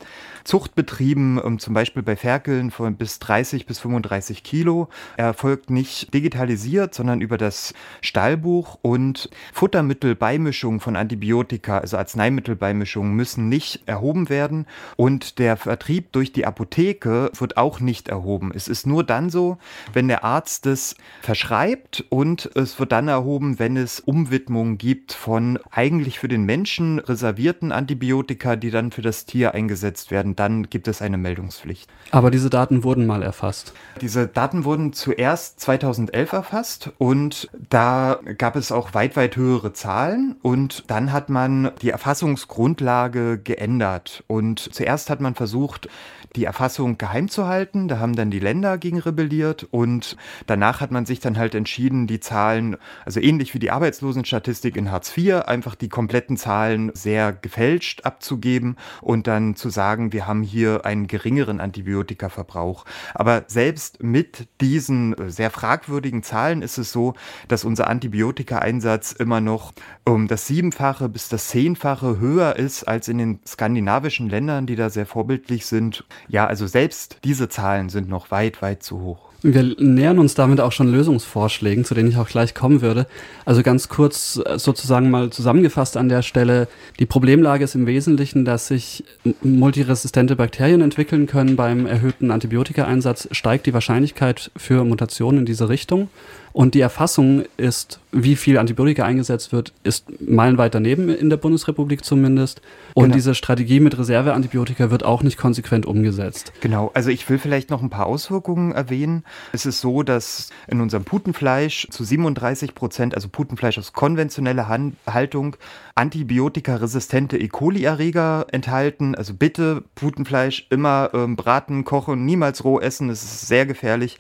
Zuchtbetrieben, um, zum Beispiel bei Ferkeln von bis 30 bis 35 Kilo. Er erfolgt nicht digitalisiert, sondern über das Stallbuch und Futtermittelbeimischungen von Antibiotika, also Arzneimittelbeimischungen, müssen nicht erhoben werden und der Vertrieb durch die Apotheke wird auch nicht erhoben. Es ist nur dann so, wenn der Arzt es verschreibt und es wird dann erhoben, wenn es Umwidmungen gibt von eigentlich für den Menschen reservierten Antibiotika, die dann für das Tier eingesetzt werden. Dann gibt es eine Meldungspflicht. Aber diese Daten wurden mal erfasst. Diese Daten wurden zuerst 2011 erfasst und da gab es auch weit, weit höhere Zahlen und dann hat man die Erfassungsgrundlage geändert und zuerst hat man versucht, die Erfassung geheim zu halten. Da haben dann die Länder gegen rebelliert und danach hat man sich dann halt entschieden, die Zahlen, also ähnlich wie die Arbeitslosenstatistik in Hartz IV, einfach die kompletten Zahlen sehr gefälscht abzugeben und dann zu sagen, wir haben hier einen geringeren Antibiotikaverbrauch. Aber selbst mit diesen sehr fragwürdigen Zahlen ist es so, dass unser Antibiotikaeinsatz immer noch um das Siebenfache bis das Zehnfache höher ist als in den skandinavischen Ländern, die da sehr vorbildlich sind. Ja, also selbst diese Zahlen sind noch weit, weit zu hoch. Wir nähern uns damit auch schon Lösungsvorschlägen, zu denen ich auch gleich kommen würde. Also ganz kurz äh, sozusagen mal zusammengefasst an der Stelle. Die Problemlage ist im Wesentlichen, dass sich multiresistente Bakterien entwickeln können. Beim erhöhten Antibiotikaeinsatz steigt die Wahrscheinlichkeit für Mutationen in diese Richtung. Und die Erfassung ist, wie viel Antibiotika eingesetzt wird, ist meilenweit daneben in der Bundesrepublik zumindest. Und genau. diese Strategie mit Reserveantibiotika wird auch nicht konsequent umgesetzt. Genau, also ich will vielleicht noch ein paar Auswirkungen erwähnen. Es ist so, dass in unserem Putenfleisch zu 37 Prozent, also Putenfleisch aus konventioneller Haltung, antibiotikaresistente E. coli-Erreger enthalten. Also bitte Putenfleisch immer ähm, braten, kochen, niemals roh essen. Das ist sehr gefährlich.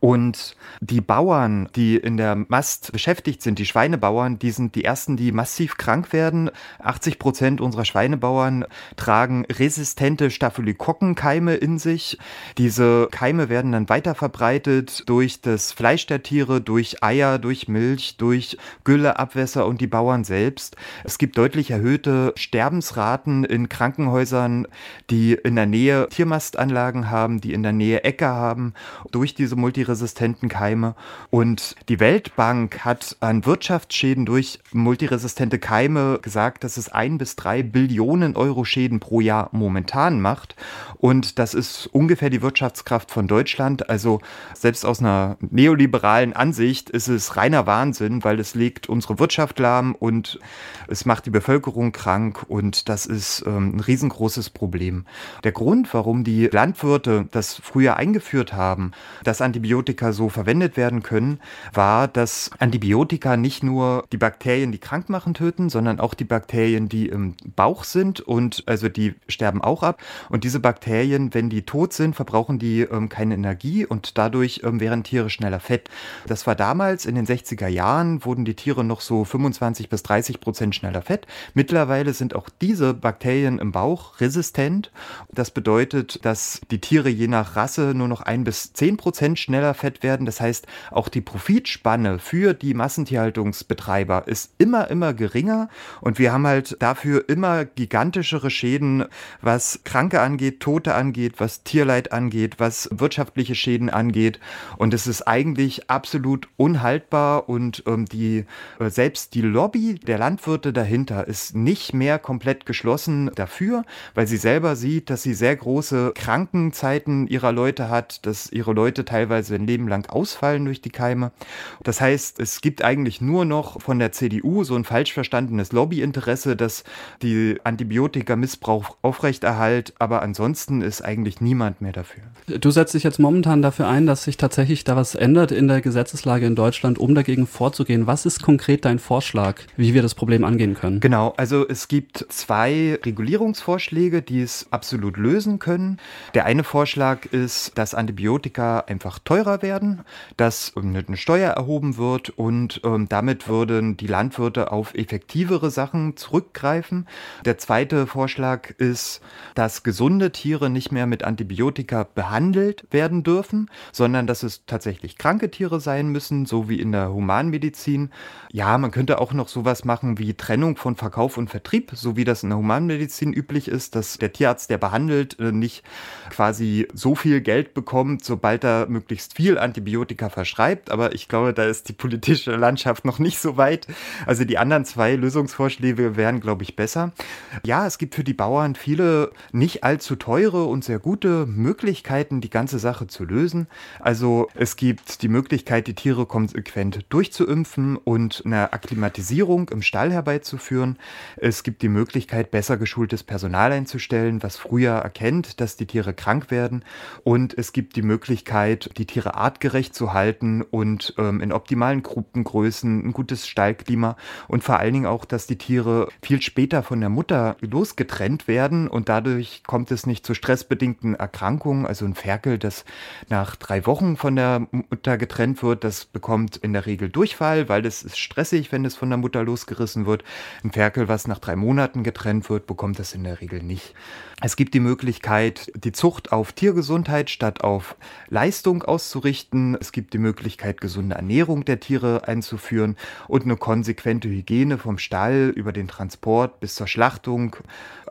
Und die Bauern die in der Mast beschäftigt sind, die Schweinebauern, die sind die ersten, die massiv krank werden. 80 Prozent unserer Schweinebauern tragen resistente Staphylokokkenkeime in sich. Diese Keime werden dann weiter verbreitet durch das Fleisch der Tiere, durch Eier, durch Milch, durch Gülle, Abwässer und die Bauern selbst. Es gibt deutlich erhöhte Sterbensraten in Krankenhäusern, die in der Nähe Tiermastanlagen haben, die in der Nähe Äcker haben, durch diese multiresistenten Keime. Und die Weltbank hat an Wirtschaftsschäden durch multiresistente Keime gesagt, dass es ein bis drei Billionen Euro Schäden pro Jahr momentan macht. Und das ist ungefähr die Wirtschaftskraft von Deutschland. Also selbst aus einer neoliberalen Ansicht ist es reiner Wahnsinn, weil es legt unsere Wirtschaft lahm und es macht die Bevölkerung krank und das ist ähm, ein riesengroßes Problem. Der Grund, warum die Landwirte das früher eingeführt haben, dass Antibiotika so verwendet werden können, war, dass Antibiotika nicht nur die Bakterien, die krank machen, töten, sondern auch die Bakterien, die im Bauch sind und also die sterben auch ab. Und diese Bakterien, wenn die tot sind, verbrauchen die ähm, keine Energie und dadurch ähm, wären Tiere schneller fett. Das war damals in den 60er Jahren, wurden die Tiere noch so 25 bis 30 Prozent schneller fett. Mittlerweile sind auch diese Bakterien im Bauch resistent. Das bedeutet, dass die Tiere je nach Rasse nur noch ein bis zehn Prozent schneller fett werden. Das heißt, auch die Profitspanne für die Massentierhaltungsbetreiber ist immer, immer geringer. Und wir haben halt dafür immer gigantischere Schäden, was Kranke angeht, Tote angeht, was Tierleid angeht, was wirtschaftliche Schäden angeht. Und es ist eigentlich absolut unhaltbar und ähm, die, äh, selbst die Lobby der Landwirte dahinter ist nicht mehr komplett geschlossen dafür, weil sie selber sieht, dass sie sehr große Krankenzeiten ihrer Leute hat, dass ihre Leute teilweise ein Leben lang ausfallen durch die Keime. Das heißt, es gibt eigentlich nur noch von der CDU so ein falsch verstandenes Lobbyinteresse, dass die Antibiotika-Missbrauch aufrechterhalt, aber ansonsten ist eigentlich niemand mehr dafür. Du setzt dich jetzt momentan dafür ein, dass sich tatsächlich da was ändert in der Gesetzeslage in Deutschland, um dagegen vorzugehen. Was ist konkret dein Vorschlag, wie wir das Problem angehen können? Genau, also es gibt zwei Regulierungsvorschläge, die es absolut lösen können. Der eine Vorschlag ist, dass Antibiotika einfach teurer werden, dass eine Steuer erhoben wird und ähm, damit würden die Landwirte auf effektivere Sachen zurückgreifen. Der zweite Vorschlag ist, dass gesunde Tiere nicht mehr mit Antibiotika behandelt werden dürfen, sondern dass es tatsächlich kranke Tiere sein müssen, so wie in der Humanmedizin. Ja, man könnte auch noch sowas machen wie Trennung von Verkauf und Vertrieb, so wie das in der Humanmedizin üblich ist, dass der Tierarzt, der behandelt, äh, nicht quasi so viel Geld bekommt, sobald er möglichst viel Antibiotika verschreibt. Aber ich glaube, da ist die politische Landschaft noch nicht so weit. Also die anderen zwei Lösungsvorschläge wären, glaube ich, besser. Ja, es gibt für die Bauern viele nicht allzu teure und sehr gute Möglichkeiten, die ganze Sache zu lösen. Also es gibt die Möglichkeit, die Tiere konsequent durchzuimpfen und eine Akklimatisierung im Stall herbeizuführen. Es gibt die Möglichkeit, besser geschultes Personal einzustellen, was früher erkennt, dass die Tiere krank werden. Und es gibt die Möglichkeit, die Tiere artgerecht zu halten und ähm, in optimalen Gruppengrößen, ein gutes Stallklima und vor allen Dingen auch, dass die Tiere viel später von der Mutter losgetrennt werden und dadurch kommt es nicht zu stressbedingten Erkrankungen. Also ein Ferkel, das nach drei Wochen von der Mutter getrennt wird, das bekommt in der Regel Durchfall, weil es ist stressig, wenn es von der Mutter losgerissen wird. Ein Ferkel, was nach drei Monaten getrennt wird, bekommt das in der Regel nicht. Es gibt die Möglichkeit, die Zucht auf Tiergesundheit statt auf Leistung auszurichten. Es gibt die Möglichkeit, gesunde Ernährung der Tiere einzuführen und eine konsequente Hygiene vom Stall über den Transport bis zur Schlachtung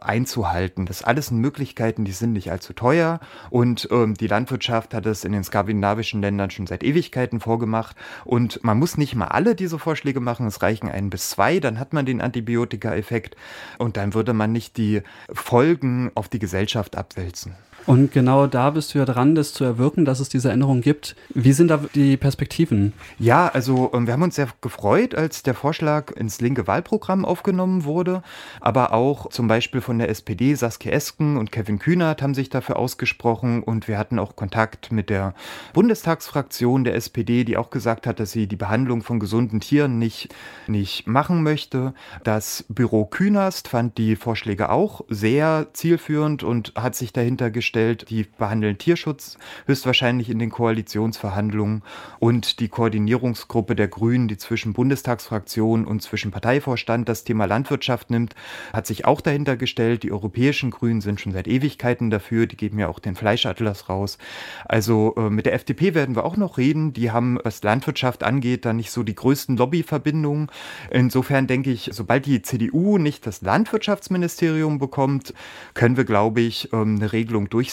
einzuhalten. Das alles sind Möglichkeiten, die sind nicht allzu teuer und ähm, die Landwirtschaft hat es in den skandinavischen Ländern schon seit Ewigkeiten vorgemacht und man muss nicht mal alle diese Vorschläge machen, es reichen ein bis zwei, dann hat man den Antibiotika-Effekt und dann würde man nicht die Folgen auf die Gesellschaft abwälzen. Und genau da bist du ja dran, das zu erwirken, dass es diese Änderung gibt. Wie sind da die Perspektiven? Ja, also ähm, wir haben uns sehr gefreut, als der Vorschlag ins linke Wahlprogramm aufgenommen wurde. Aber auch zum Beispiel von der SPD, Saskia Esken und Kevin Kühnert haben sich dafür ausgesprochen. Und wir hatten auch Kontakt mit der Bundestagsfraktion der SPD, die auch gesagt hat, dass sie die Behandlung von gesunden Tieren nicht, nicht machen möchte. Das Büro Künast fand die Vorschläge auch sehr zielführend und hat sich dahinter gestellt dahingestellt. Die behandeln Tierschutz höchstwahrscheinlich in den Koalitionsverhandlungen und die Koordinierungsgruppe der Grünen, die zwischen Bundestagsfraktion und zwischen Parteivorstand das Thema Landwirtschaft nimmt, hat sich auch dahinter gestellt. Die europäischen Grünen sind schon seit Ewigkeiten dafür. Die geben ja auch den Fleischatlas raus. Also äh, mit der FDP werden wir auch noch reden. Die haben, was Landwirtschaft angeht, da nicht so die größten Lobbyverbindungen. Insofern denke ich, sobald die CDU nicht das Landwirtschaftsministerium bekommt, können wir, glaube ich, ähm, eine Regelung durchsetzen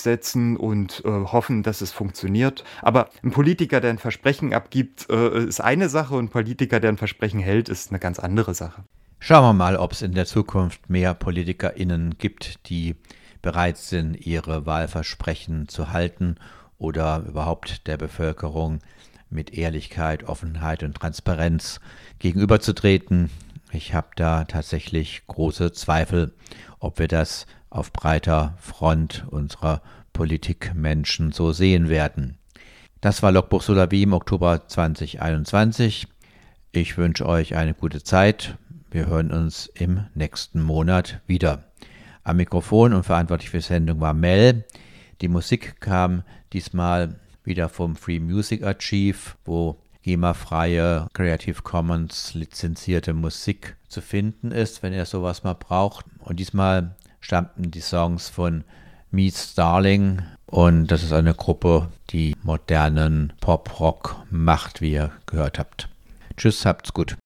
und äh, hoffen, dass es funktioniert. Aber ein Politiker, der ein Versprechen abgibt, äh, ist eine Sache und ein Politiker, der ein Versprechen hält, ist eine ganz andere Sache. Schauen wir mal, ob es in der Zukunft mehr PolitikerInnen gibt, die bereit sind, ihre Wahlversprechen zu halten oder überhaupt der Bevölkerung mit Ehrlichkeit, Offenheit und Transparenz gegenüberzutreten. Ich habe da tatsächlich große Zweifel, ob wir das auf breiter Front unserer Politikmenschen so sehen werden. Das war Logbuch Solavi im Oktober 2021. Ich wünsche euch eine gute Zeit. Wir hören uns im nächsten Monat wieder. Am Mikrofon und verantwortlich für die Sendung war Mel. Die Musik kam diesmal wieder vom Free Music Archive, wo GEMA-freie Creative Commons lizenzierte Musik zu finden ist, wenn ihr sowas mal braucht. Und diesmal stammten die Songs von Meets Darling und das ist eine Gruppe, die modernen Pop-Rock macht, wie ihr gehört habt. Tschüss, habt's gut.